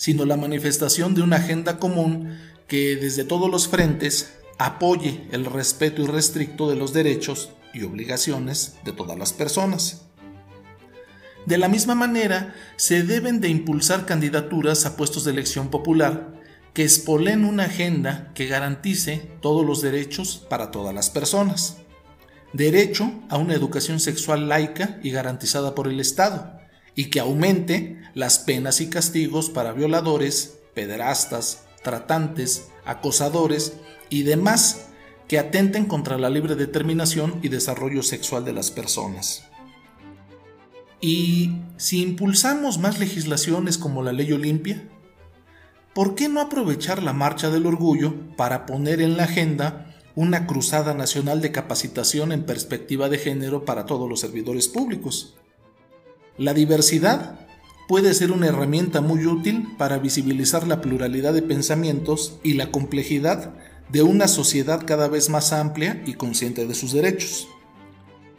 sino la manifestación de una agenda común que desde todos los frentes apoye el respeto irrestricto de los derechos y obligaciones de todas las personas. De la misma manera, se deben de impulsar candidaturas a puestos de elección popular que espolen una agenda que garantice todos los derechos para todas las personas. Derecho a una educación sexual laica y garantizada por el Estado, y que aumente las penas y castigos para violadores, pederastas, tratantes, acosadores y demás que atenten contra la libre determinación y desarrollo sexual de las personas. Y si impulsamos más legislaciones como la ley Olimpia, ¿por qué no aprovechar la Marcha del Orgullo para poner en la agenda una cruzada nacional de capacitación en perspectiva de género para todos los servidores públicos? La diversidad puede ser una herramienta muy útil para visibilizar la pluralidad de pensamientos y la complejidad de una sociedad cada vez más amplia y consciente de sus derechos.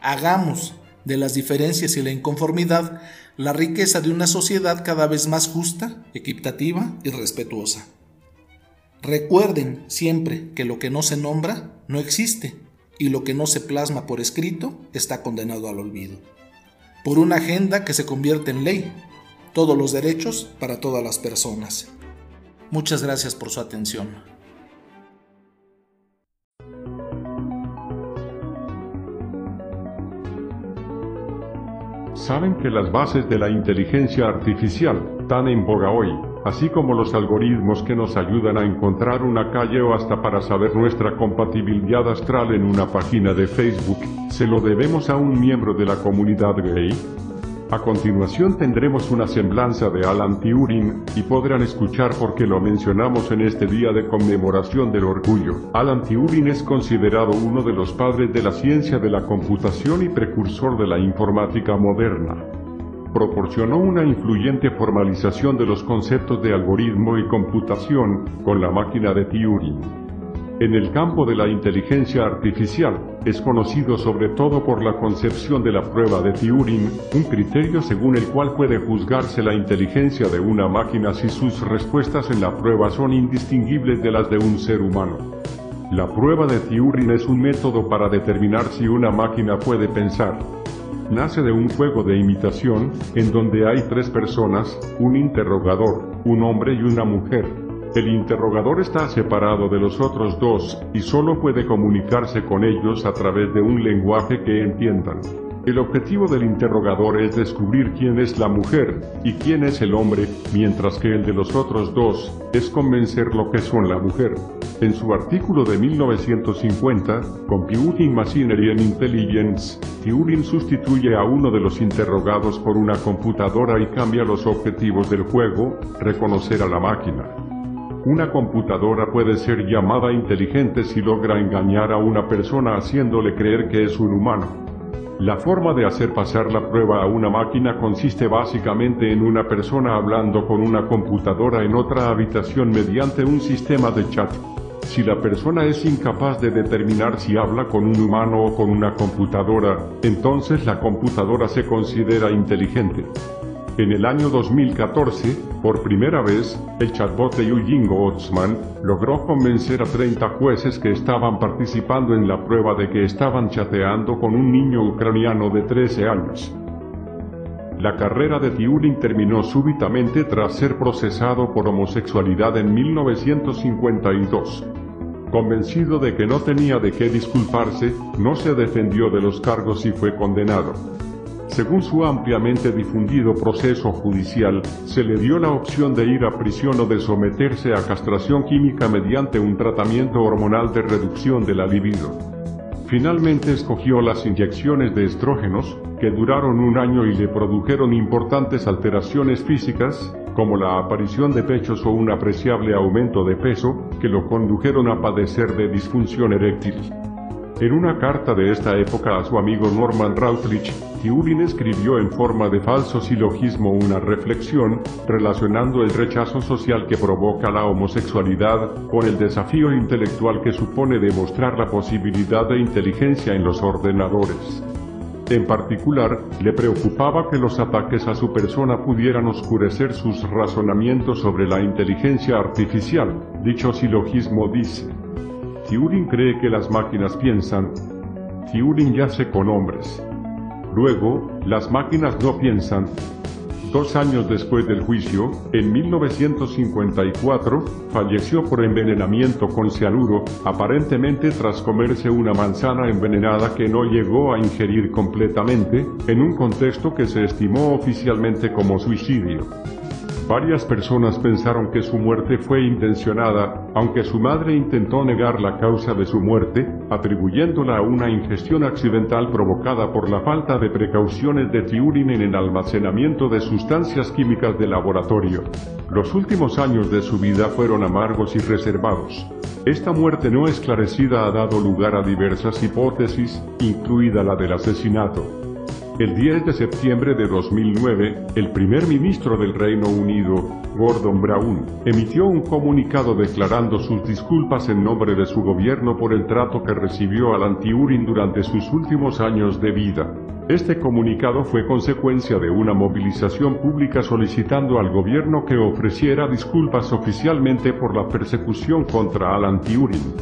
Hagamos de las diferencias y la inconformidad la riqueza de una sociedad cada vez más justa, equitativa y respetuosa. Recuerden siempre que lo que no se nombra no existe y lo que no se plasma por escrito está condenado al olvido. Por una agenda que se convierte en ley, todos los derechos para todas las personas. Muchas gracias por su atención. Saben que las bases de la inteligencia artificial, tan en boga hoy, así como los algoritmos que nos ayudan a encontrar una calle o hasta para saber nuestra compatibilidad astral en una página de Facebook, se lo debemos a un miembro de la comunidad gay? A continuación tendremos una semblanza de Alan Turing, y podrán escuchar por qué lo mencionamos en este día de conmemoración del orgullo. Alan Turing es considerado uno de los padres de la ciencia de la computación y precursor de la informática moderna. Proporcionó una influyente formalización de los conceptos de algoritmo y computación con la máquina de Turing. En el campo de la inteligencia artificial, es conocido sobre todo por la concepción de la prueba de Turing, un criterio según el cual puede juzgarse la inteligencia de una máquina si sus respuestas en la prueba son indistinguibles de las de un ser humano. La prueba de Turing es un método para determinar si una máquina puede pensar. Nace de un juego de imitación, en donde hay tres personas, un interrogador, un hombre y una mujer, El interrogador está separado de los otros dos y solo puede comunicarse con ellos a través de un lenguaje que entiendan. El objetivo del interrogador es descubrir quién es la mujer y quién es el hombre, mientras que el de los otros dos es convencer lo que son la mujer. En su artículo de 1950, Computing Machinery and Intelligence, Turing sustituye a uno de los interrogados por una computadora y cambia los objetivos del juego, reconocer a la máquina. Una computadora puede ser llamada inteligente si logra engañar a una persona haciéndole creer que es un humano. La forma de hacer pasar la prueba a una máquina consiste básicamente en una persona hablando con una computadora en otra habitación mediante un sistema de chat. Si la persona es incapaz de determinar si habla con un humano o con una computadora, entonces la computadora se considera inteligente. En el año 2014, por primera vez, el chatbot de Eugene Gotsman logró convencer a 30 jueces que estaban participando en la prueba de que estaban chateando con un niño ucraniano de 13 años. La carrera de Turing terminó súbitamente tras ser procesado por homosexualidad en 1952. Convencido de que no tenía de qué disculparse, no se defendió de los cargos y fue condenado. Según su ampliamente difundido proceso judicial, se le dio la opción de ir a prisión o de someterse a castración química mediante un tratamiento hormonal de reducción de la libido. Finalmente escogió las inyecciones de estrógenos, que duraron un año y le produjeron importantes alteraciones físicas, como la aparición de pechos o un apreciable aumento de peso, que lo condujeron a padecer de disfunción eréctil. En una carta de esta época a su amigo Norman Routledge, Turing escribió en forma de falso silogismo una reflexión relacionando el rechazo social que provoca la homosexualidad con el desafío intelectual que supone demostrar la posibilidad de inteligencia en los ordenadores. En particular, le preocupaba que los ataques a su persona pudieran oscurecer sus razonamientos sobre la inteligencia artificial. Dicho silogismo dice, Turing cree que las máquinas piensan, Turing yace con hombres. Luego, las máquinas no piensan. Dos años después del juicio, en 1954, falleció por envenenamiento con cianuro, aparentemente tras comerse una manzana envenenada que no llegó a ingerir completamente, en un contexto que se estimó oficialmente como suicidio. Varias personas pensaron que su muerte fue intencionada, aunque su madre intentó negar la causa de su muerte, atribuyéndola a una ingestión accidental provocada por la falta de precauciones de Turing en el almacenamiento de sustancias químicas de laboratorio. Los últimos años de su vida fueron amargos y reservados. Esta muerte no esclarecida ha dado lugar a diversas hipótesis, incluida la del asesinato. El 10 de septiembre de 2009, el primer ministro del Reino Unido, Gordon Brown, emitió un comunicado declarando sus disculpas en nombre de su gobierno por el trato que recibió al anti-Urin durante sus últimos años de vida. Este comunicado fue consecuencia de una movilización pública solicitando al gobierno que ofreciera disculpas oficialmente por la persecución contra Alan Turing.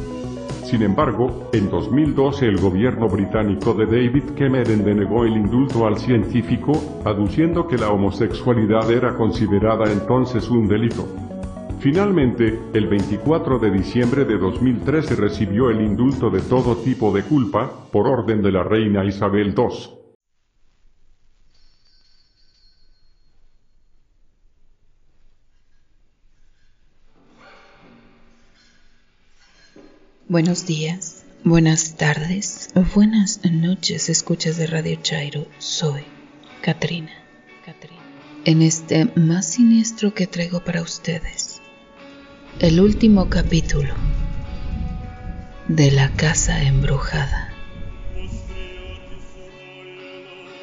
Sin embargo, en 2012 el gobierno británico de David Cameron denegó el indulto al científico, aduciendo que la homosexualidad era considerada entonces un delito. Finalmente, el 24 de diciembre de 2013 recibió el indulto de todo tipo de culpa por orden de la reina Isabel II. Buenos días, buenas tardes, buenas noches, escuchas de Radio Chairo. Soy Katrina. Katrina. En este más siniestro que traigo para ustedes, el último capítulo de La Casa Embrujada.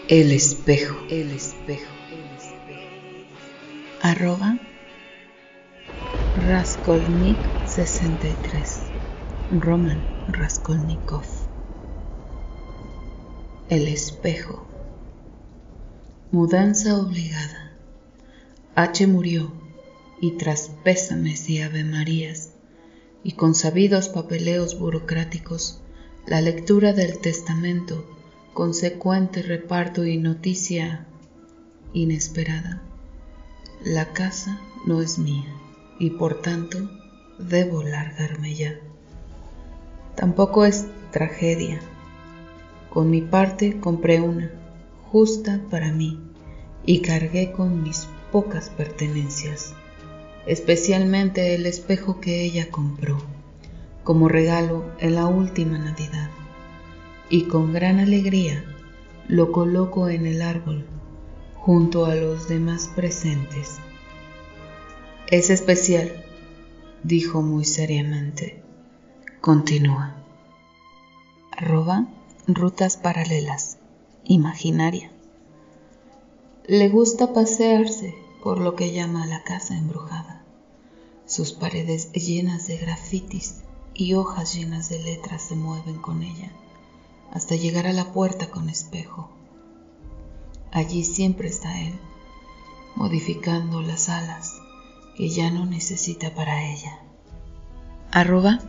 El espejo, el espejo, el espejo. Arroba Raskolnik 63 Roman Raskolnikov. El espejo. Mudanza obligada. H murió y tras pésames y ave marías y con sabidos papeleos burocráticos, la lectura del testamento, consecuente reparto y noticia inesperada. La casa no es mía y por tanto debo largarme ya. Tampoco es tragedia. Con mi parte compré una, justa para mí, y cargué con mis pocas pertenencias, especialmente el espejo que ella compró, como regalo en la última Navidad, y con gran alegría lo coloco en el árbol junto a los demás presentes. Es especial, dijo muy seriamente. Continúa. Arroba rutas paralelas, imaginaria. Le gusta pasearse por lo que llama la casa embrujada, sus paredes llenas de grafitis y hojas llenas de letras se mueven con ella hasta llegar a la puerta con espejo. Allí siempre está él, modificando las alas que ya no necesita para ella. Arroba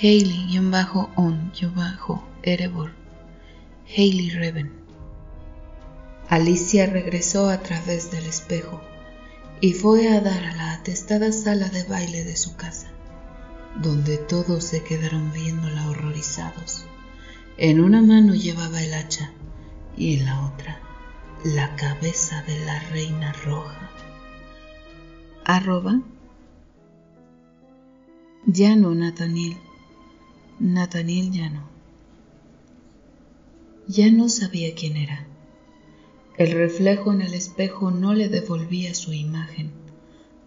Hailey-on-erebor Hailey Reven Alicia regresó a través del espejo y fue a dar a la atestada sala de baile de su casa, donde todos se quedaron viéndola horrorizados. En una mano llevaba el hacha y en la otra la cabeza de la reina roja. Arroba Llano Nathaniel. Nathaniel Llano. Ya no sabía quién era. El reflejo en el espejo no le devolvía su imagen.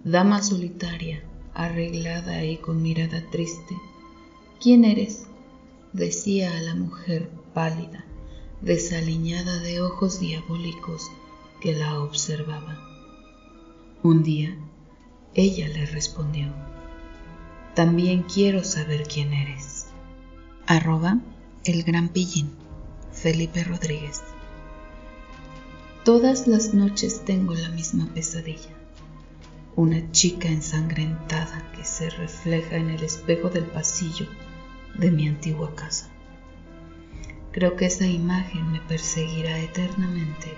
Dama solitaria, arreglada y con mirada triste. ¿Quién eres? decía a la mujer pálida, desaliñada de ojos diabólicos que la observaba. Un día, ella le respondió, también quiero saber quién eres. Arroba el gran pillín, Felipe Rodríguez. Todas las noches tengo la misma pesadilla. Una chica ensangrentada que se refleja en el espejo del pasillo de mi antigua casa. Creo que esa imagen me perseguirá eternamente.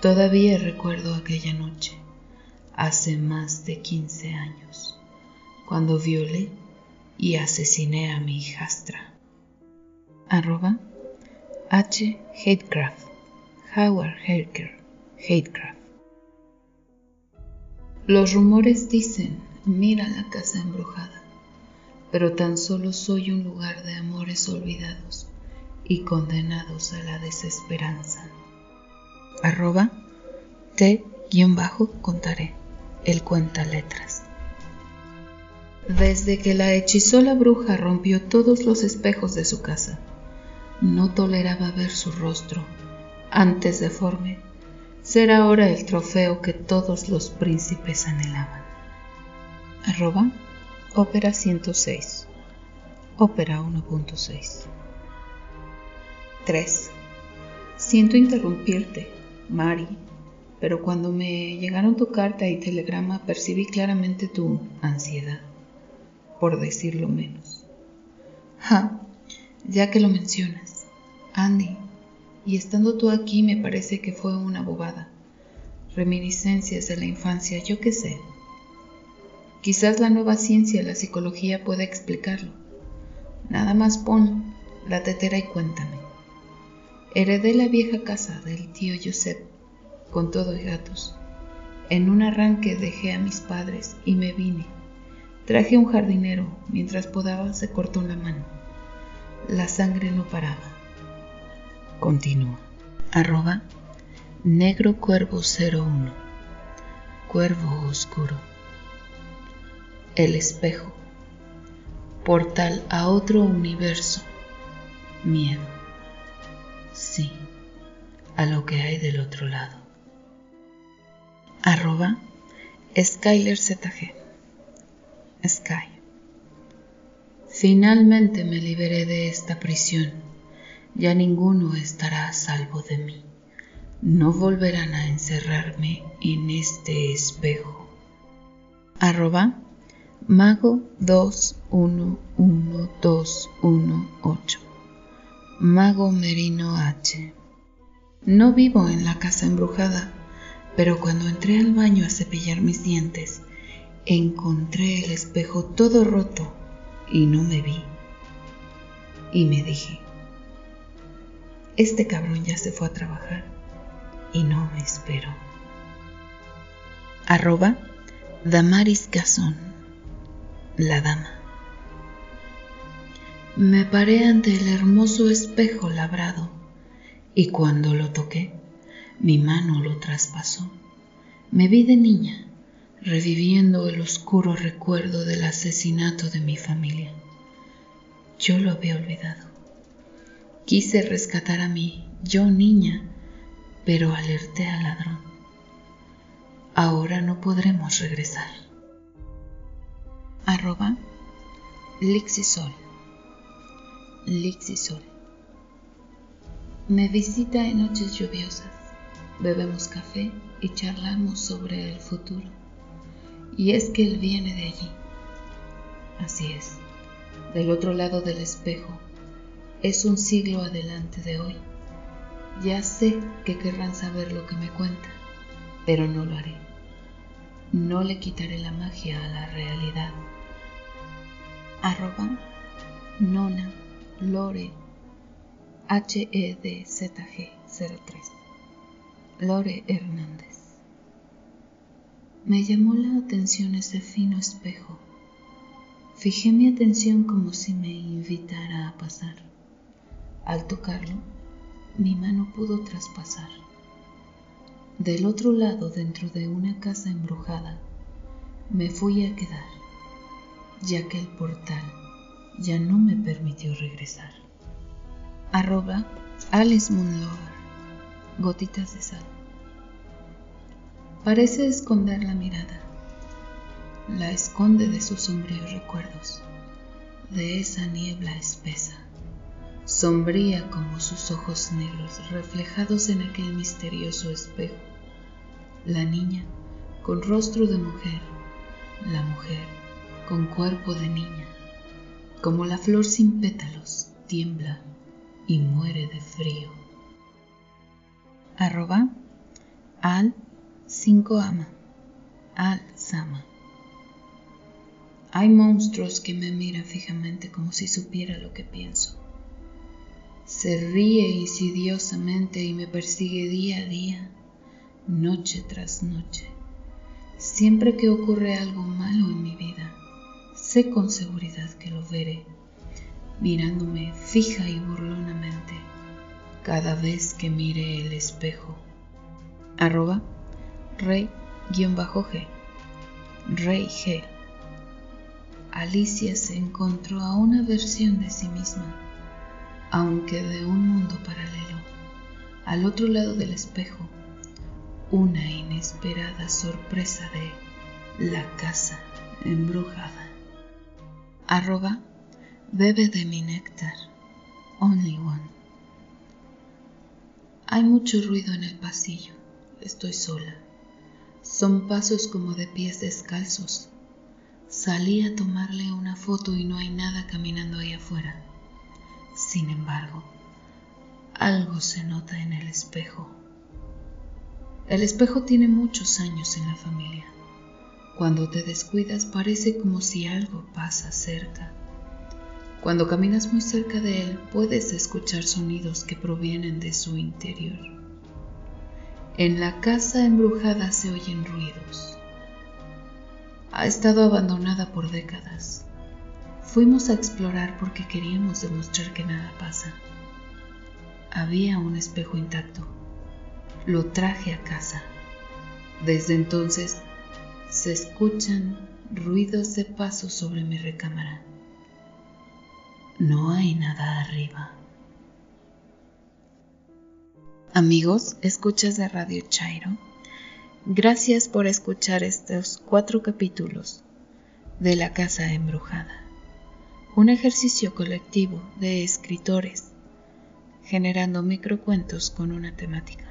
Todavía recuerdo aquella noche, hace más de 15 años, cuando violé y asesiné a mi hijastra. Arroba H. Hatecraft Howard Herker, Hatecraft. Los rumores dicen, mira la casa embrujada, pero tan solo soy un lugar de amores olvidados y condenados a la desesperanza. Arroba T-contaré, el cuenta letras. Desde que la hechizó la bruja rompió todos los espejos de su casa. No toleraba ver su rostro antes deforme, ser ahora el trofeo que todos los príncipes anhelaban. Arroba Ópera 106. Ópera 1.6. 3. Siento interrumpirte, Mari, pero cuando me llegaron tu carta y telegrama percibí claramente tu ansiedad, por decirlo menos. Ja, ya que lo mencionas, Andy y estando tú aquí me parece que fue una bobada. Reminiscencias de la infancia, yo qué sé. Quizás la nueva ciencia, la psicología, pueda explicarlo. Nada más pon la tetera y cuéntame. Heredé la vieja casa del tío Josep, con todo y gatos. En un arranque dejé a mis padres y me vine. Traje un jardinero, mientras podaba se cortó la mano. La sangre no paraba. Continúa. Arroba Negro Cuervo 01. Cuervo Oscuro. El espejo. Portal a otro universo. Miedo. Sí, a lo que hay del otro lado. Arroba Skyler ZG. Sky. Finalmente me liberé de esta prisión ya ninguno estará a salvo de mí. No volverán a encerrarme en este espejo. Mago 211218 Mago Merino H. No vivo en la casa embrujada, pero cuando entré al baño a cepillar mis dientes encontré el espejo todo roto y no me vi. Y me dije, este cabrón ya se fue a trabajar y no me esperó. Arroba Damaris Gazón, la dama. Me paré ante el hermoso espejo labrado y cuando lo toqué, mi mano lo traspasó. Me vi de niña, reviviendo el oscuro recuerdo del asesinato de mi familia. Yo lo había olvidado. Quise rescatar a mí, yo niña, pero alerté al ladrón. Ahora no podremos regresar. Arroba Lixisol. Lixisol. Me visita en noches lluviosas. Bebemos café y charlamos sobre el futuro. Y es que él viene de allí. Así es, del otro lado del espejo. Es un siglo adelante de hoy. Ya sé que querrán saber lo que me cuenta, pero no lo haré. No le quitaré la magia a la realidad. Arroba Nona Lore HEDZG03 Lore Hernández Me llamó la atención ese fino espejo. Fijé mi atención como si me invitara a pasar. Al tocarlo, mi mano pudo traspasar. Del otro lado, dentro de una casa embrujada, me fui a quedar, ya que el portal ya no me permitió regresar. Arroba Alice Moonlover. Gotitas de sal. Parece esconder la mirada. La esconde de sus sombríos recuerdos, de esa niebla espesa, sombría como sus ojos negros reflejados en aquel misterioso espejo. La niña con rostro de mujer, la mujer con cuerpo de niña como la flor sin pétalos, tiembla y muere de frío. Arroba al 5 ama, al sama. Hay monstruos que me miran fijamente como si supiera lo que pienso. Se ríe insidiosamente y me persigue día a día, noche tras noche. Siempre que ocurre algo malo en mi vida, Sé con seguridad que lo veré, mirándome fija y burlonamente cada vez que mire el espejo. Arroba rey-g. Rey G. Alicia se encontró a una versión de sí misma, aunque de un mundo paralelo, al otro lado del espejo, una inesperada sorpresa de la casa embrujada arroba bebe de mi néctar, only one. Hay mucho ruido en el pasillo, estoy sola. Son pasos como de pies descalzos. Salí a tomarle una foto y no hay nada caminando ahí afuera. Sin embargo, algo se nota en el espejo. El espejo tiene muchos años en la familia. Cuando te descuidas parece como si algo pasa cerca. Cuando caminas muy cerca de él puedes escuchar sonidos que provienen de su interior. En la casa embrujada se oyen ruidos. Ha estado abandonada por décadas. Fuimos a explorar porque queríamos demostrar que nada pasa. Había un espejo intacto. Lo traje a casa. Desde entonces se escuchan ruidos de pasos sobre mi recámara. No hay nada arriba. Amigos, escuchas de Radio Chairo, gracias por escuchar estos cuatro capítulos de La Casa Embrujada, un ejercicio colectivo de escritores generando microcuentos con una temática.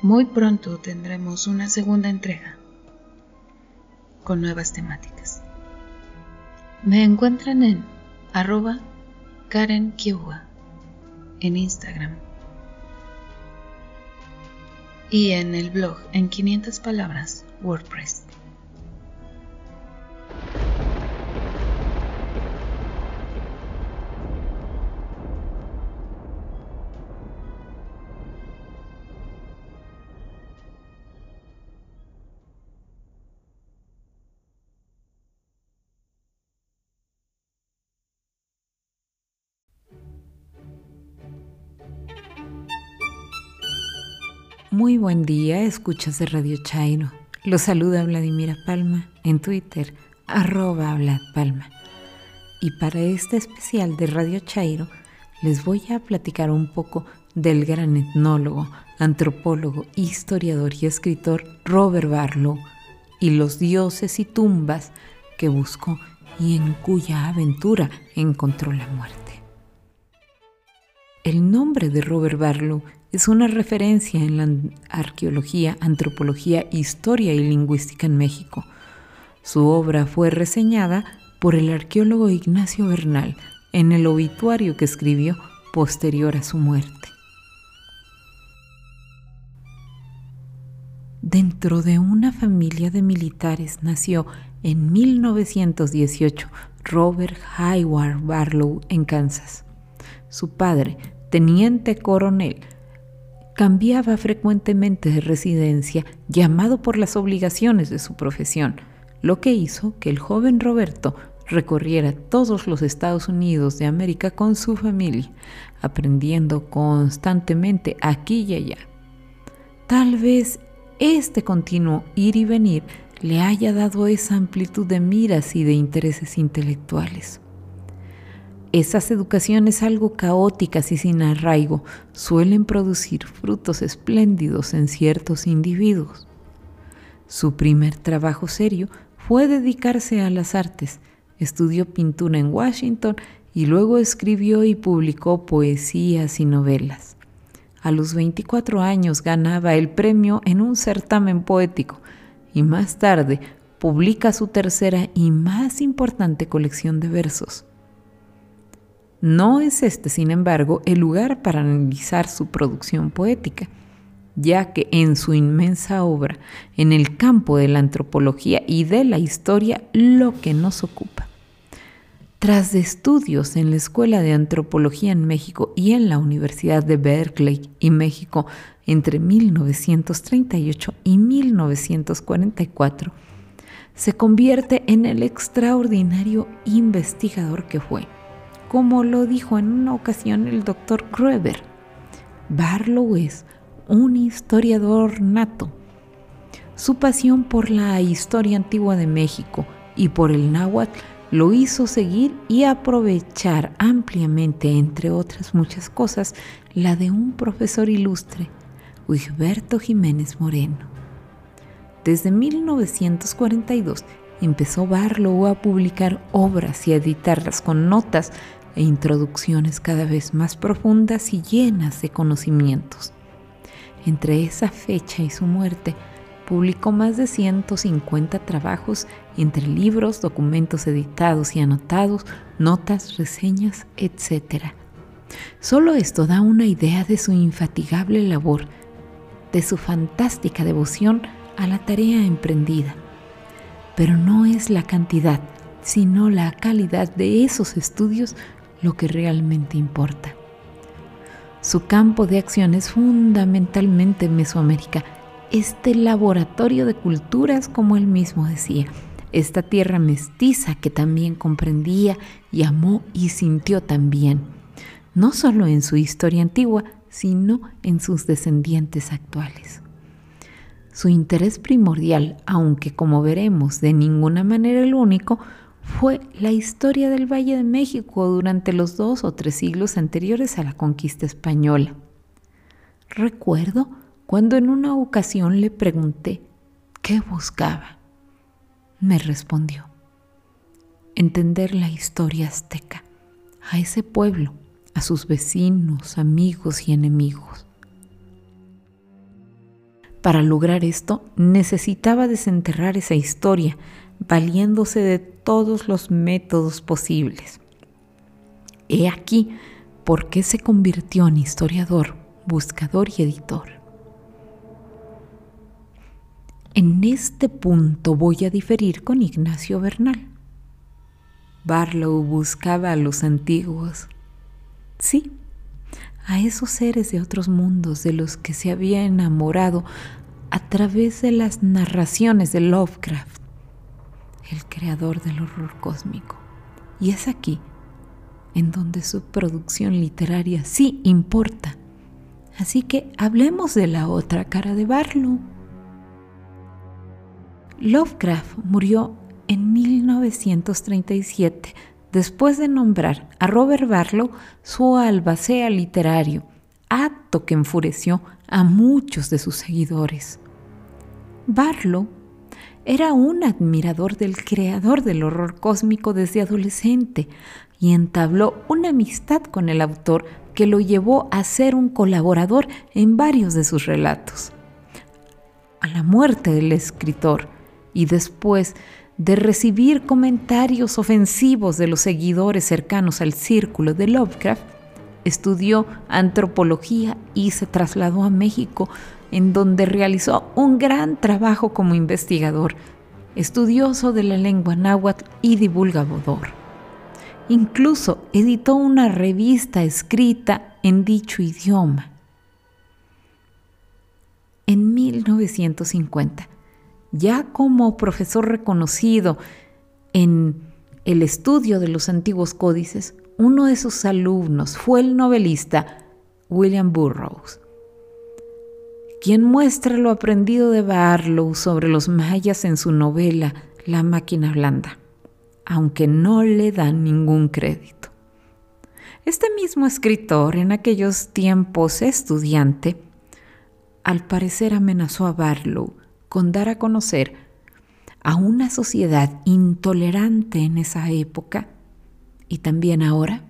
Muy pronto tendremos una segunda entrega con nuevas temáticas. Me encuentran en arroba Karen en Instagram y en el blog en 500 palabras WordPress. Buen día, escuchas de Radio Chairo. Los saluda Vladimira Palma en Twitter, arroba Vlad Palma. Y para este especial de Radio Chairo, les voy a platicar un poco del gran etnólogo, antropólogo, historiador y escritor Robert Barlow y los dioses y tumbas que buscó y en cuya aventura encontró la muerte. El nombre de Robert Barlow es una referencia en la arqueología, antropología, historia y lingüística en México. Su obra fue reseñada por el arqueólogo Ignacio Bernal en el obituario que escribió posterior a su muerte. Dentro de una familia de militares nació en 1918 Robert Hayward Barlow en Kansas. Su padre, teniente coronel, cambiaba frecuentemente de residencia llamado por las obligaciones de su profesión, lo que hizo que el joven Roberto recorriera todos los Estados Unidos de América con su familia, aprendiendo constantemente aquí y allá. Tal vez este continuo ir y venir le haya dado esa amplitud de miras y de intereses intelectuales. Esas educaciones algo caóticas y sin arraigo suelen producir frutos espléndidos en ciertos individuos. Su primer trabajo serio fue dedicarse a las artes. Estudió pintura en Washington y luego escribió y publicó poesías y novelas. A los 24 años ganaba el premio en un certamen poético y más tarde publica su tercera y más importante colección de versos. No es este, sin embargo, el lugar para analizar su producción poética, ya que en su inmensa obra, en el campo de la antropología y de la historia, lo que nos ocupa. Tras estudios en la Escuela de Antropología en México y en la Universidad de Berkeley y México entre 1938 y 1944, se convierte en el extraordinario investigador que fue, como lo dijo en una ocasión el doctor Gruber. Barlow es un historiador nato. Su pasión por la historia antigua de México y por el náhuatl lo hizo seguir y aprovechar ampliamente, entre otras muchas cosas, la de un profesor ilustre, Huigberto Jiménez Moreno. Desde 1942 empezó Barlow a publicar obras y a editarlas con notas e introducciones cada vez más profundas y llenas de conocimientos. Entre esa fecha y su muerte, publicó más de 150 trabajos entre libros, documentos editados y anotados, notas, reseñas, etc. Solo esto da una idea de su infatigable labor, de su fantástica devoción a la tarea emprendida. Pero no es la cantidad, sino la calidad de esos estudios lo que realmente importa. Su campo de acción es fundamentalmente Mesoamérica, este laboratorio de culturas, como él mismo decía, esta tierra mestiza que también comprendía y amó y sintió también, no solo en su historia antigua, sino en sus descendientes actuales. Su interés primordial, aunque como veremos de ninguna manera el único, fue la historia del Valle de México durante los dos o tres siglos anteriores a la conquista española. Recuerdo cuando en una ocasión le pregunté qué buscaba. Me respondió, entender la historia azteca, a ese pueblo, a sus vecinos, amigos y enemigos. Para lograr esto necesitaba desenterrar esa historia, valiéndose de todos los métodos posibles. He aquí por qué se convirtió en historiador, buscador y editor. En este punto voy a diferir con Ignacio Bernal. Barlow buscaba a los antiguos. Sí, a esos seres de otros mundos de los que se había enamorado a través de las narraciones de Lovecraft, el creador del horror cósmico. Y es aquí en donde su producción literaria sí importa. Así que hablemos de la otra cara de Barlow. Lovecraft murió en 1937 después de nombrar a Robert Barlow su albacea literario, acto que enfureció a muchos de sus seguidores. Barlow era un admirador del creador del horror cósmico desde adolescente y entabló una amistad con el autor que lo llevó a ser un colaborador en varios de sus relatos. A la muerte del escritor y después de recibir comentarios ofensivos de los seguidores cercanos al círculo de Lovecraft, estudió antropología y se trasladó a México, en donde realizó un gran trabajo como investigador, estudioso de la lengua náhuatl y divulgador. Incluso editó una revista escrita en dicho idioma. En 1950, ya como profesor reconocido en el estudio de los antiguos códices, uno de sus alumnos fue el novelista William Burroughs, quien muestra lo aprendido de Barlow sobre los mayas en su novela La máquina blanda aunque no le dan ningún crédito. Este mismo escritor, en aquellos tiempos estudiante, al parecer amenazó a Barlow con dar a conocer a una sociedad intolerante en esa época y también ahora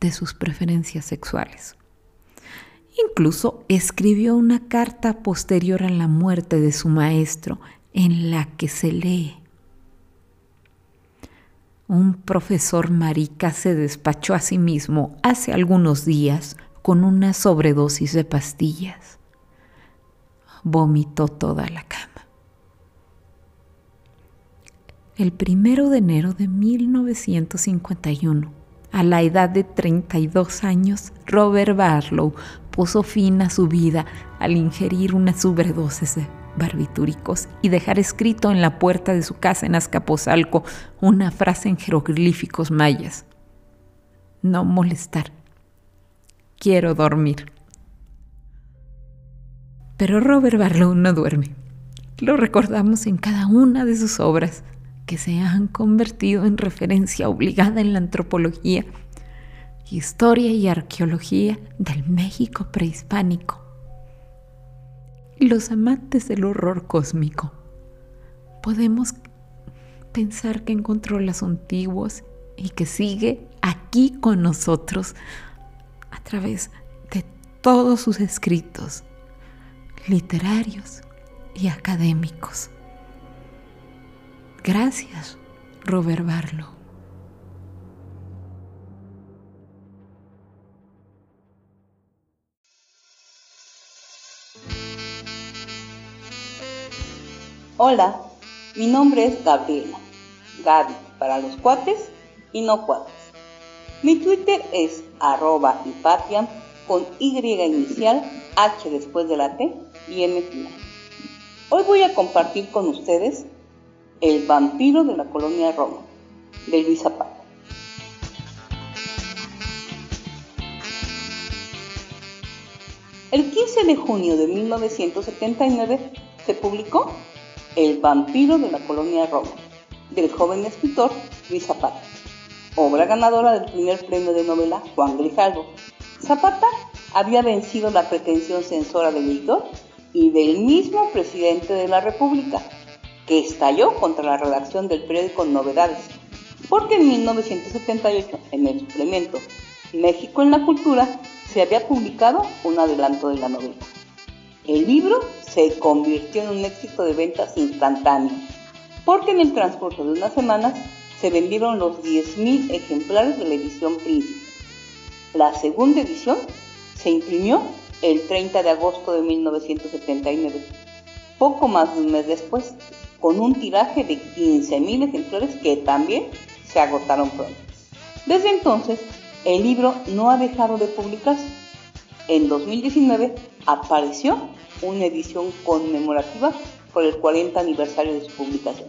de sus preferencias sexuales. Incluso escribió una carta posterior a la muerte de su maestro en la que se lee un profesor marica se despachó a sí mismo hace algunos días con una sobredosis de pastillas. Vomitó toda la cama. El primero de enero de 1951, a la edad de 32 años, Robert Barlow puso fin a su vida al ingerir una sobredosis de barbitúricos y dejar escrito en la puerta de su casa en Azcapotzalco una frase en jeroglíficos mayas. No molestar. Quiero dormir. Pero Robert Barlow no duerme. Lo recordamos en cada una de sus obras que se han convertido en referencia obligada en la antropología, historia y arqueología del México prehispánico los amantes del horror cósmico. Podemos pensar que encontró los antiguos y que sigue aquí con nosotros a través de todos sus escritos literarios y académicos. Gracias, Robert Barlow. Hola, mi nombre es Gabriela. Gaby para los cuates y no cuates. Mi Twitter es arroba hipatia con Y inicial, H después de la T y M final. Hoy voy a compartir con ustedes El vampiro de la colonia Roma, de Luis Zapata. El 15 de junio de 1979 se publicó el vampiro de la colonia Roma, del joven escritor Luis Zapata, obra ganadora del primer premio de novela Juan Grijalvo. Zapata había vencido la pretensión censora del editor y del mismo presidente de la República, que estalló contra la redacción del periódico Novedades, porque en 1978, en el suplemento México en la Cultura, se había publicado un adelanto de la novela. El libro se convirtió en un éxito de ventas instantáneo, porque en el transcurso de unas semanas se vendieron los 10.000 ejemplares de la edición Príncipe. La segunda edición se imprimió el 30 de agosto de 1979, poco más de un mes después, con un tiraje de 15.000 ejemplares que también se agotaron pronto. Desde entonces, el libro no ha dejado de publicarse. En 2019 apareció una edición conmemorativa por el 40 aniversario de su publicación.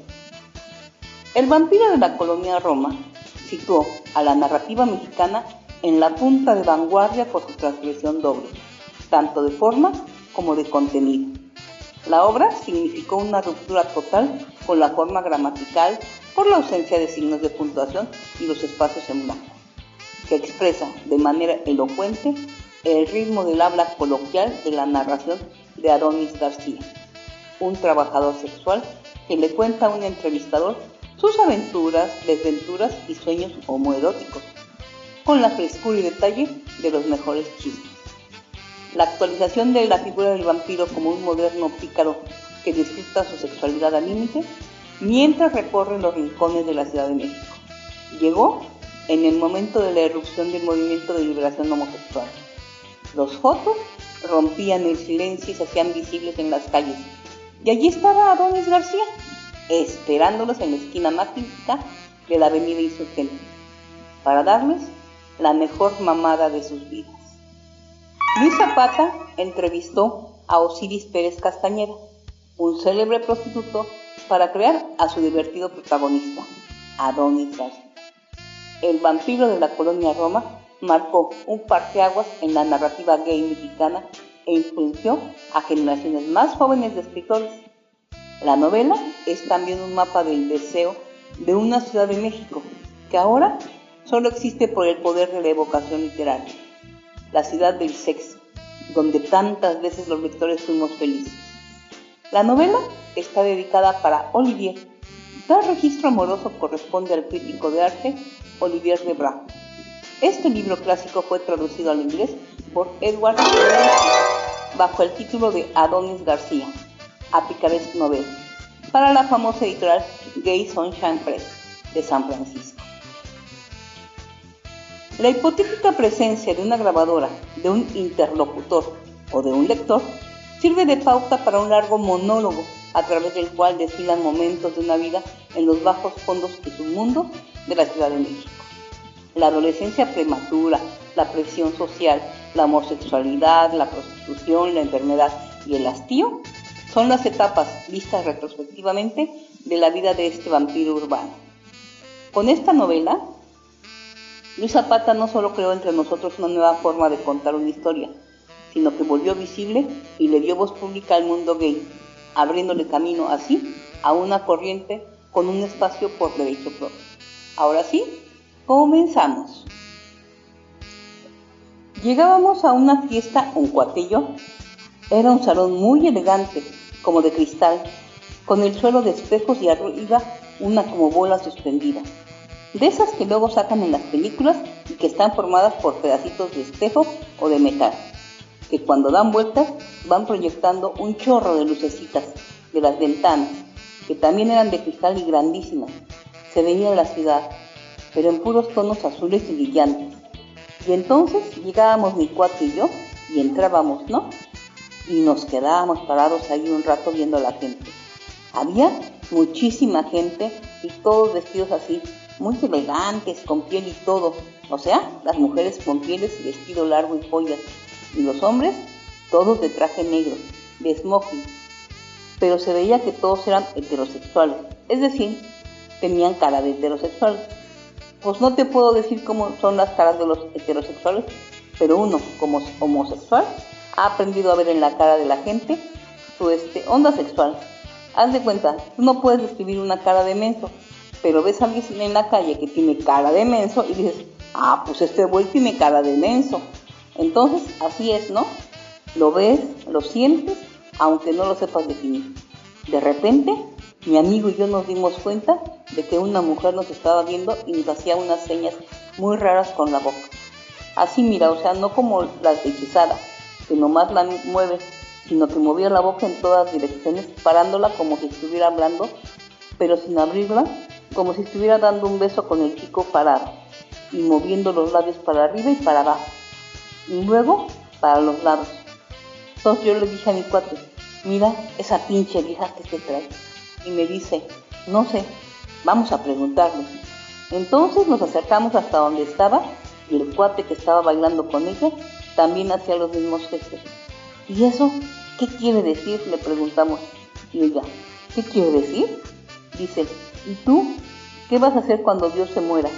El vampiro de la colonia Roma situó a la narrativa mexicana en la punta de vanguardia por su transgresión doble. tanto de forma como de contenido. La obra significó una ruptura total con la forma gramatical por la ausencia de signos de puntuación y los espacios en blanco, que expresa de manera elocuente el ritmo del habla coloquial de la narración de Adonis García, un trabajador sexual que le cuenta a un entrevistador sus aventuras, desventuras y sueños homoeróticos, con la frescura y detalle de los mejores chistes. La actualización de la figura del vampiro como un moderno pícaro que disfruta su sexualidad al límite mientras recorre los rincones de la Ciudad de México. Llegó en el momento de la erupción del movimiento de liberación homosexual. Los fotos rompían el silencio y se hacían visibles en las calles. Y allí estaba Adonis García, esperándolos en la esquina más de la avenida Insurgente, para darles la mejor mamada de sus vidas. Luis Zapata entrevistó a Osiris Pérez Castañeda, un célebre prostituto, para crear a su divertido protagonista, Adonis García. El vampiro de la colonia Roma marcó un parteaguas en la narrativa gay mexicana e influenció a generaciones más jóvenes de escritores. La novela es también un mapa del deseo de una ciudad de México que ahora solo existe por el poder de la evocación literaria, la ciudad del sexo, donde tantas veces los lectores fuimos felices. La novela está dedicada para Olivier. Tal registro amoroso corresponde al crítico de arte Olivier Lebrun. Este libro clásico fue traducido al inglés por Edward bajo el título de Adonis García, a Picaresque Novel, para la famosa editorial Gay Sunshine Press de San Francisco. La hipotética presencia de una grabadora, de un interlocutor o de un lector sirve de pauta para un largo monólogo a través del cual desfilan momentos de una vida en los bajos fondos y submundos de la Ciudad de México. La adolescencia prematura, la presión social, la homosexualidad, la prostitución, la enfermedad y el hastío son las etapas vistas retrospectivamente de la vida de este vampiro urbano. Con esta novela, Luis Zapata no solo creó entre nosotros una nueva forma de contar una historia, sino que volvió visible y le dio voz pública al mundo gay, abriéndole camino así a una corriente con un espacio por derecho propio. Ahora sí, comenzamos. Llegábamos a una fiesta un cuatillo. Era un salón muy elegante, como de cristal, con el suelo de espejos y arriba una como bola suspendida. De esas que luego sacan en las películas y que están formadas por pedacitos de espejo o de metal, que cuando dan vueltas van proyectando un chorro de lucecitas de las ventanas, que también eran de cristal y grandísimas. Se veía la ciudad, pero en puros tonos azules y brillantes y entonces llegábamos mi cuate y yo y entrábamos, ¿no? Y nos quedábamos parados ahí un rato viendo a la gente. Había muchísima gente y todos vestidos así, muy elegantes, con piel y todo. O sea, las mujeres con pieles y vestido largo y pollas. Y los hombres, todos de traje negro, de smoking. Pero se veía que todos eran heterosexuales. Es decir, tenían cara de heterosexuales pues no te puedo decir cómo son las caras de los heterosexuales, pero uno como homosexual ha aprendido a ver en la cara de la gente su este, onda sexual. Haz de cuenta, tú no puedes describir una cara de menso, pero ves a alguien en la calle que tiene cara de menso y dices, ah, pues este güey tiene cara de menso. Entonces, así es, ¿no? Lo ves, lo sientes, aunque no lo sepas definir. De repente, mi amigo y yo nos dimos cuenta de que una mujer nos estaba viendo y nos hacía unas señas muy raras con la boca. Así mira, o sea, no como las de hechizada, que nomás la mueve, sino que movía la boca en todas direcciones, parándola como si estuviera hablando, pero sin abrirla, como si estuviera dando un beso con el chico parado, y moviendo los labios para arriba y para abajo, y luego para los lados. Entonces yo le dije a mi cuate, mira esa pinche vieja que se trae y me dice, no sé, vamos a preguntarle. Entonces nos acercamos hasta donde estaba y el cuate que estaba bailando con ella también hacía los mismos gestos. ¿Y eso qué quiere decir? Le preguntamos. Y ella, ¿qué quiere decir? Dice, ¿y tú qué vas a hacer cuando Dios se muera?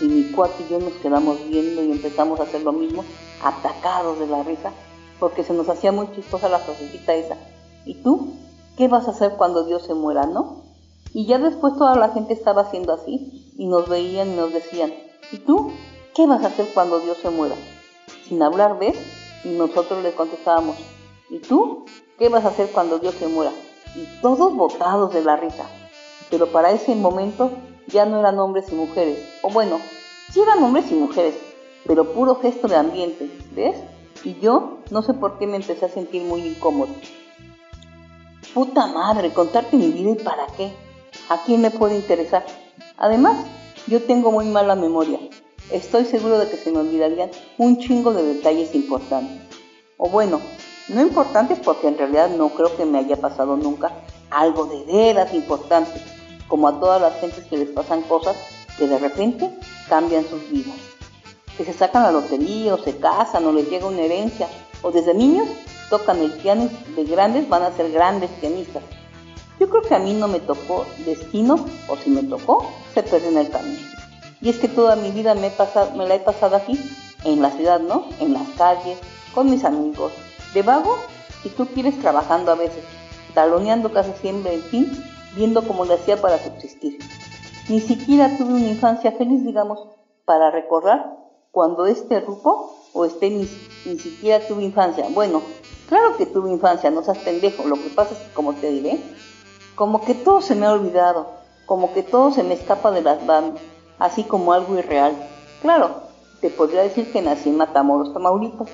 Y mi cuate y yo nos quedamos viendo y empezamos a hacer lo mismo, atacados de la risa, porque se nos hacía muy chistosa la frasecita esa. ¿Y tú? ¿Qué vas a hacer cuando Dios se muera, no? Y ya después toda la gente estaba haciendo así y nos veían y nos decían, ¿y tú? ¿Qué vas a hacer cuando Dios se muera? Sin hablar, ¿ves? Y nosotros le contestábamos, ¿y tú? ¿Qué vas a hacer cuando Dios se muera? Y todos botados de la risa. Pero para ese momento ya no eran hombres y mujeres. O bueno, sí eran hombres y mujeres, pero puro gesto de ambiente, ¿ves? Y yo no sé por qué me empecé a sentir muy incómodo. Puta madre, contarte mi vida y para qué. ¿A quién me puede interesar? Además, yo tengo muy mala memoria. Estoy seguro de que se me olvidarían un chingo de detalles importantes. O bueno, no importantes porque en realidad no creo que me haya pasado nunca algo de veras importante, como a todas las gentes que les pasan cosas que de repente cambian sus vidas. Que se sacan la lotería o se casan o les llega una herencia o desde niños tocan el piano de grandes van a ser grandes pianistas. Yo creo que a mí no me tocó destino o si me tocó, se perdió en el camino. Y es que toda mi vida me, he pasado, me la he pasado aquí, en la ciudad, ¿no? En las calles, con mis amigos. De vago, si tú quieres, trabajando a veces, taloneando casi siempre, en fin, viendo cómo le hacía para subsistir. Ni siquiera tuve una infancia feliz, digamos, para recordar cuando este rupo o este ni, ni siquiera tuve infancia. Bueno, claro que tuve infancia, no seas pendejo. Lo que pasa es que, como te diré, como que todo se me ha olvidado, como que todo se me escapa de las manos así como algo irreal. Claro, te podría decir que nací en Matamoros, Tamaulipas,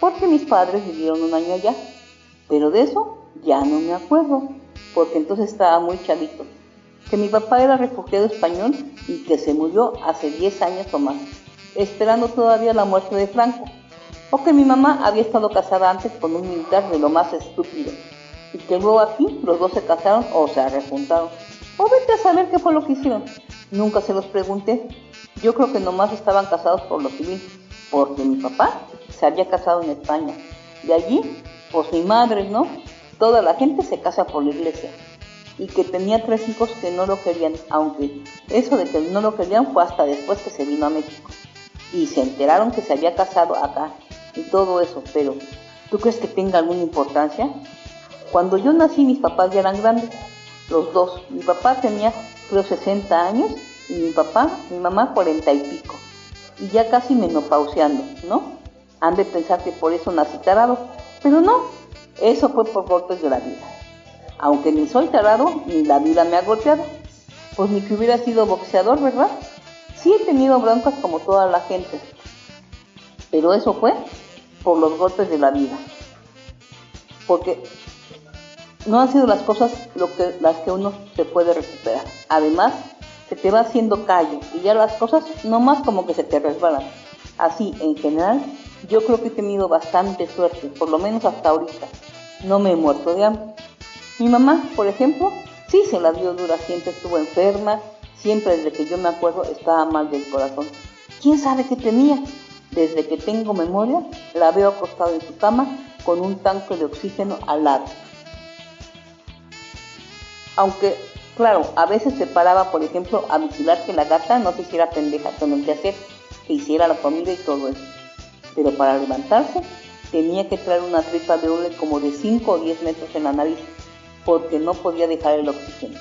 porque mis padres vivieron un año allá, pero de eso ya no me acuerdo, porque entonces estaba muy chavito. Que mi papá era refugiado español y que se murió hace 10 años o más, esperando todavía la muerte de Franco. O que mi mamá había estado casada antes con un militar de lo más estúpido, y que luego aquí los dos se casaron o se rejuntaron. O vete a saber qué fue lo que hicieron. Nunca se los pregunté. Yo creo que nomás estaban casados por lo civil, porque mi papá se había casado en España. De allí, pues mi madre, ¿no? Toda la gente se casa por la iglesia. Y que tenía tres hijos que no lo querían, aunque eso de que no lo querían fue hasta después que se vino a México. Y se enteraron que se había casado acá y todo eso, pero ¿tú crees que tenga alguna importancia? Cuando yo nací mis papás ya eran grandes, los dos. Mi papá tenía creo 60 años y mi papá, mi mamá 40 y pico. Y ya casi menopauseando, ¿no? Han de pensar que por eso nací tarado, pero no, eso fue por golpes de la vida. Aunque ni soy tarado, ni la vida me ha golpeado. Pues ni que hubiera sido boxeador, ¿verdad? Sí he tenido broncas como toda la gente, pero eso fue por los golpes de la vida. Porque no han sido las cosas lo que, las que uno se puede recuperar. Además, se te va haciendo callo y ya las cosas no más como que se te resbalan. Así, en general, yo creo que he tenido bastante suerte, por lo menos hasta ahorita. No me he muerto de hambre. Mi mamá, por ejemplo, sí se la dio dura, siempre estuvo enferma, siempre desde que yo me acuerdo estaba mal del corazón. ¿Quién sabe qué tenía? Desde que tengo memoria, la veo acostada en su cama con un tanque de oxígeno al lado aunque, claro, a veces se paraba, por ejemplo, a vigilar que la gata no se hiciera pendeja con el hacer, que hiciera la comida y todo eso. Pero para levantarse tenía que traer una tripa de hule como de 5 o 10 metros en la nariz, porque no podía dejar el oxígeno.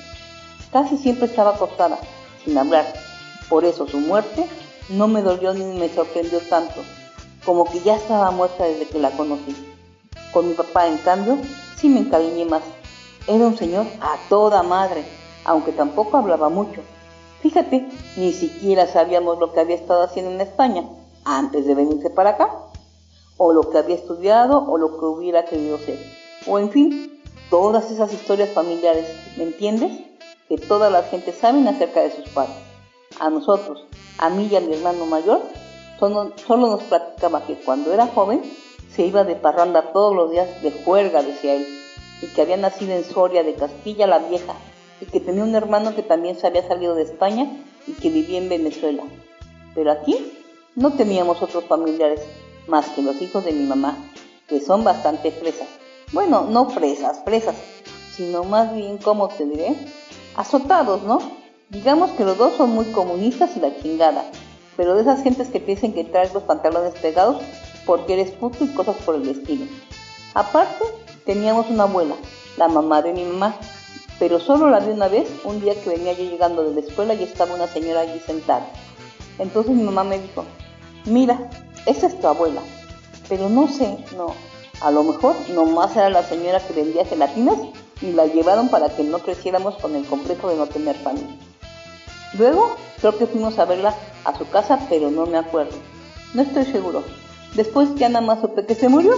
Casi siempre estaba acostada, sin hablar. Por eso su muerte no me dolió ni me sorprendió tanto, como que ya estaba muerta desde que la conocí. Con mi papá, en cambio, sí me encariñé más era un señor a toda madre, aunque tampoco hablaba mucho. Fíjate, ni siquiera sabíamos lo que había estado haciendo en España antes de venirse para acá, o lo que había estudiado, o lo que hubiera querido ser, o en fin, todas esas historias familiares, ¿me entiendes? Que toda la gente sabe acerca de sus padres. A nosotros, a mí y a mi hermano mayor, solo, nos platicaba que cuando era joven se iba de parranda todos los días de juerga, decía él y que había nacido en Soria de Castilla la Vieja y que tenía un hermano que también se había salido de España y que vivía en Venezuela. Pero aquí no teníamos otros familiares más que los hijos de mi mamá, que son bastante fresas. Bueno, no fresas, fresas, sino más bien, ¿cómo te diré? Azotados, ¿no? Digamos que los dos son muy comunistas y la chingada, pero de esas gentes que piensan que traes los pantalones pegados porque eres puto y cosas por el estilo. Aparte, teníamos una abuela, la mamá de mi mamá, pero solo la vi una vez, un día que venía yo llegando de la escuela y estaba una señora allí sentada. Entonces mi mamá me dijo, mira, esa es tu abuela, pero no sé, no, a lo mejor nomás era la señora que vendía gelatinas y la llevaron para que no creciéramos con el complejo de no tener familia. Luego creo que fuimos a verla a su casa, pero no me acuerdo. No estoy seguro. Después ya nada más supe que se murió.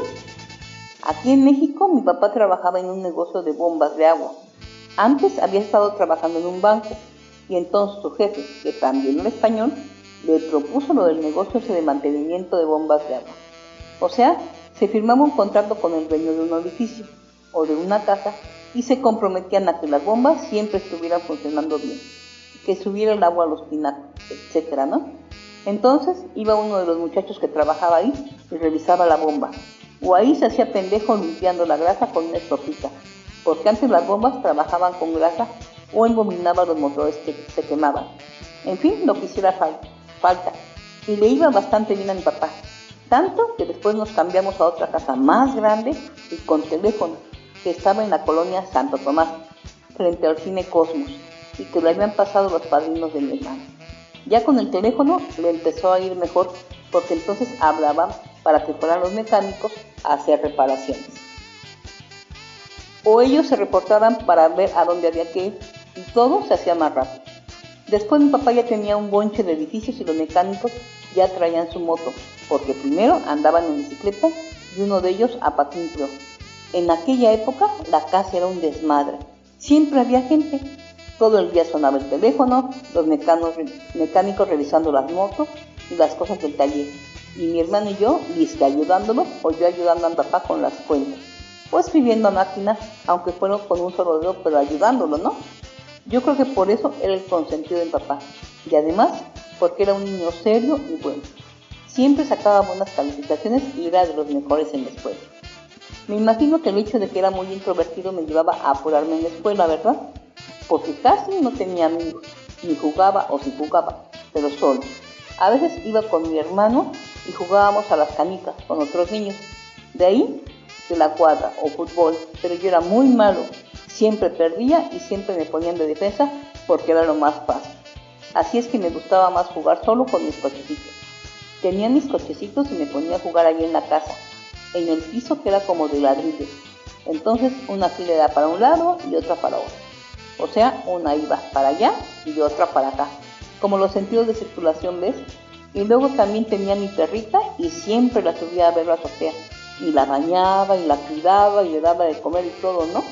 Aquí en México mi papá trabajaba en un negocio de bombas de agua. Antes había estado trabajando en un banco y entonces su jefe, que también era español, le propuso lo del negocio de mantenimiento de bombas de agua. O sea, se firmaba un contrato con el dueño de un edificio o de una casa y se comprometían a que las bombas siempre estuvieran funcionando bien, que subiera el agua a los pinacos, etcétera, ¿no? Entonces iba uno de los muchachos que trabajaba ahí y revisaba la bomba. O ahí se hacía pendejo limpiando la grasa con una estofita, porque antes las bombas trabajaban con grasa o embominaba los motores que se quemaban. En fin, lo que hiciera falta. Y le iba bastante bien a mi papá. Tanto que después nos cambiamos a otra casa más grande y con teléfono, que estaba en la colonia Santo Tomás, frente al cine Cosmos, y que le habían pasado los padrinos de mi hermano. Ya con el teléfono le empezó a ir mejor, porque entonces hablaban para que fueran los mecánicos a hacer reparaciones. O ellos se reportaban para ver a dónde había que ir, y todo se hacía más rápido. Después mi papá ya tenía un bonche de edificios y los mecánicos ya traían su moto, porque primero andaban en bicicleta y uno de ellos a patín En aquella época la casa era un desmadre. Siempre había gente. Todo el día sonaba el teléfono, los mecánicos revisando las motos y las cosas del taller. Y mi hermano y yo, listo, ayudándolo o yo ayudando a mi papá con las cuentas. O escribiendo a máquina, aunque fueron con un solo dedo, pero ayudándolo, ¿no? Yo creo que por eso era el consentido de mi papá. Y además, porque era un niño serio y bueno. Siempre sacaba buenas calificaciones y era de los mejores en la escuela. Me imagino que el hecho de que era muy introvertido me llevaba a apurarme en la escuela, ¿verdad? Porque casi no tenía amigos, ni jugaba o si jugaba, pero solo. A veces iba con mi hermano y jugábamos a las canicas con otros niños. De ahí, de la cuadra o fútbol, pero yo era muy malo. Siempre perdía y siempre me ponían de defensa porque era lo más fácil. Así es que me gustaba más jugar solo con mis cochecitos. Tenía mis cochecitos y me ponía a jugar allí en la casa, en el piso que era como de ladrillos. Entonces una fila era para un lado y otra para otro. O sea, una iba para allá y otra para acá, como los sentidos de circulación, ¿ves? Y luego también tenía mi perrita y siempre la subía a ver la azotea. Y la bañaba y la cuidaba y le daba de comer y todo, ¿no?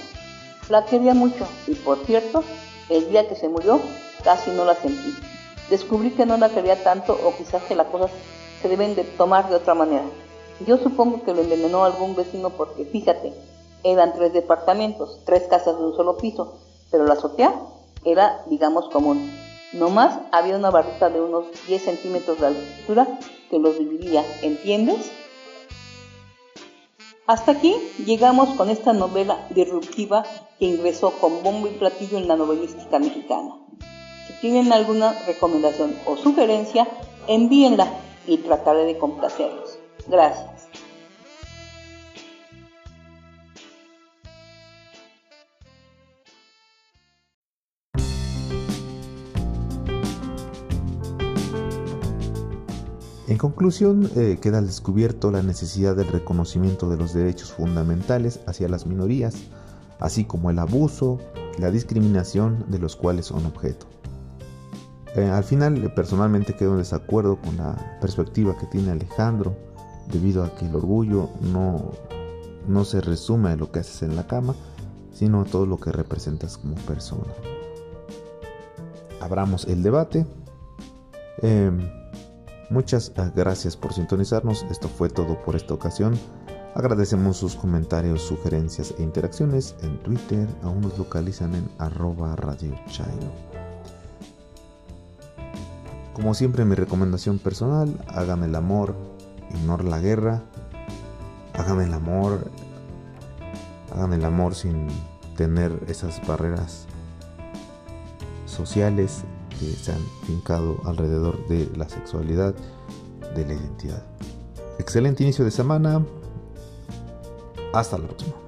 La quería mucho y por cierto, el día que se murió casi no la sentí. Descubrí que no la quería tanto o quizás que las cosas se deben de tomar de otra manera. Yo supongo que lo envenenó algún vecino porque, fíjate, eran tres departamentos, tres casas de un solo piso, pero la azotea era, digamos, común. Nomás había una barrita de unos 10 centímetros de altura que los dividía, ¿entiendes? Hasta aquí llegamos con esta novela disruptiva que ingresó con bombo y platillo en la novelística mexicana. Si tienen alguna recomendación o sugerencia, envíenla y trataré de complacerlos. Gracias. En conclusión, eh, queda descubierto la necesidad del reconocimiento de los derechos fundamentales hacia las minorías, así como el abuso la discriminación de los cuales son objeto. Eh, al final, eh, personalmente quedo en desacuerdo con la perspectiva que tiene Alejandro, debido a que el orgullo no, no se resume a lo que haces en la cama, sino a todo lo que representas como persona. Abramos el debate. Em, muchas ah, gracias por sintonizarnos. Esto fue todo por esta ocasión. Agradecemos sus comentarios, sugerencias e interacciones en Twitter. Aún nos localizan en arroba radio como siempre mi recomendación personal, hagan el amor, ignor la guerra, hagan el amor, hagan el amor sin tener esas barreras sociales que se han fincado alrededor de la sexualidad, de la identidad. excelente inicio de semana. Hasta la próxima.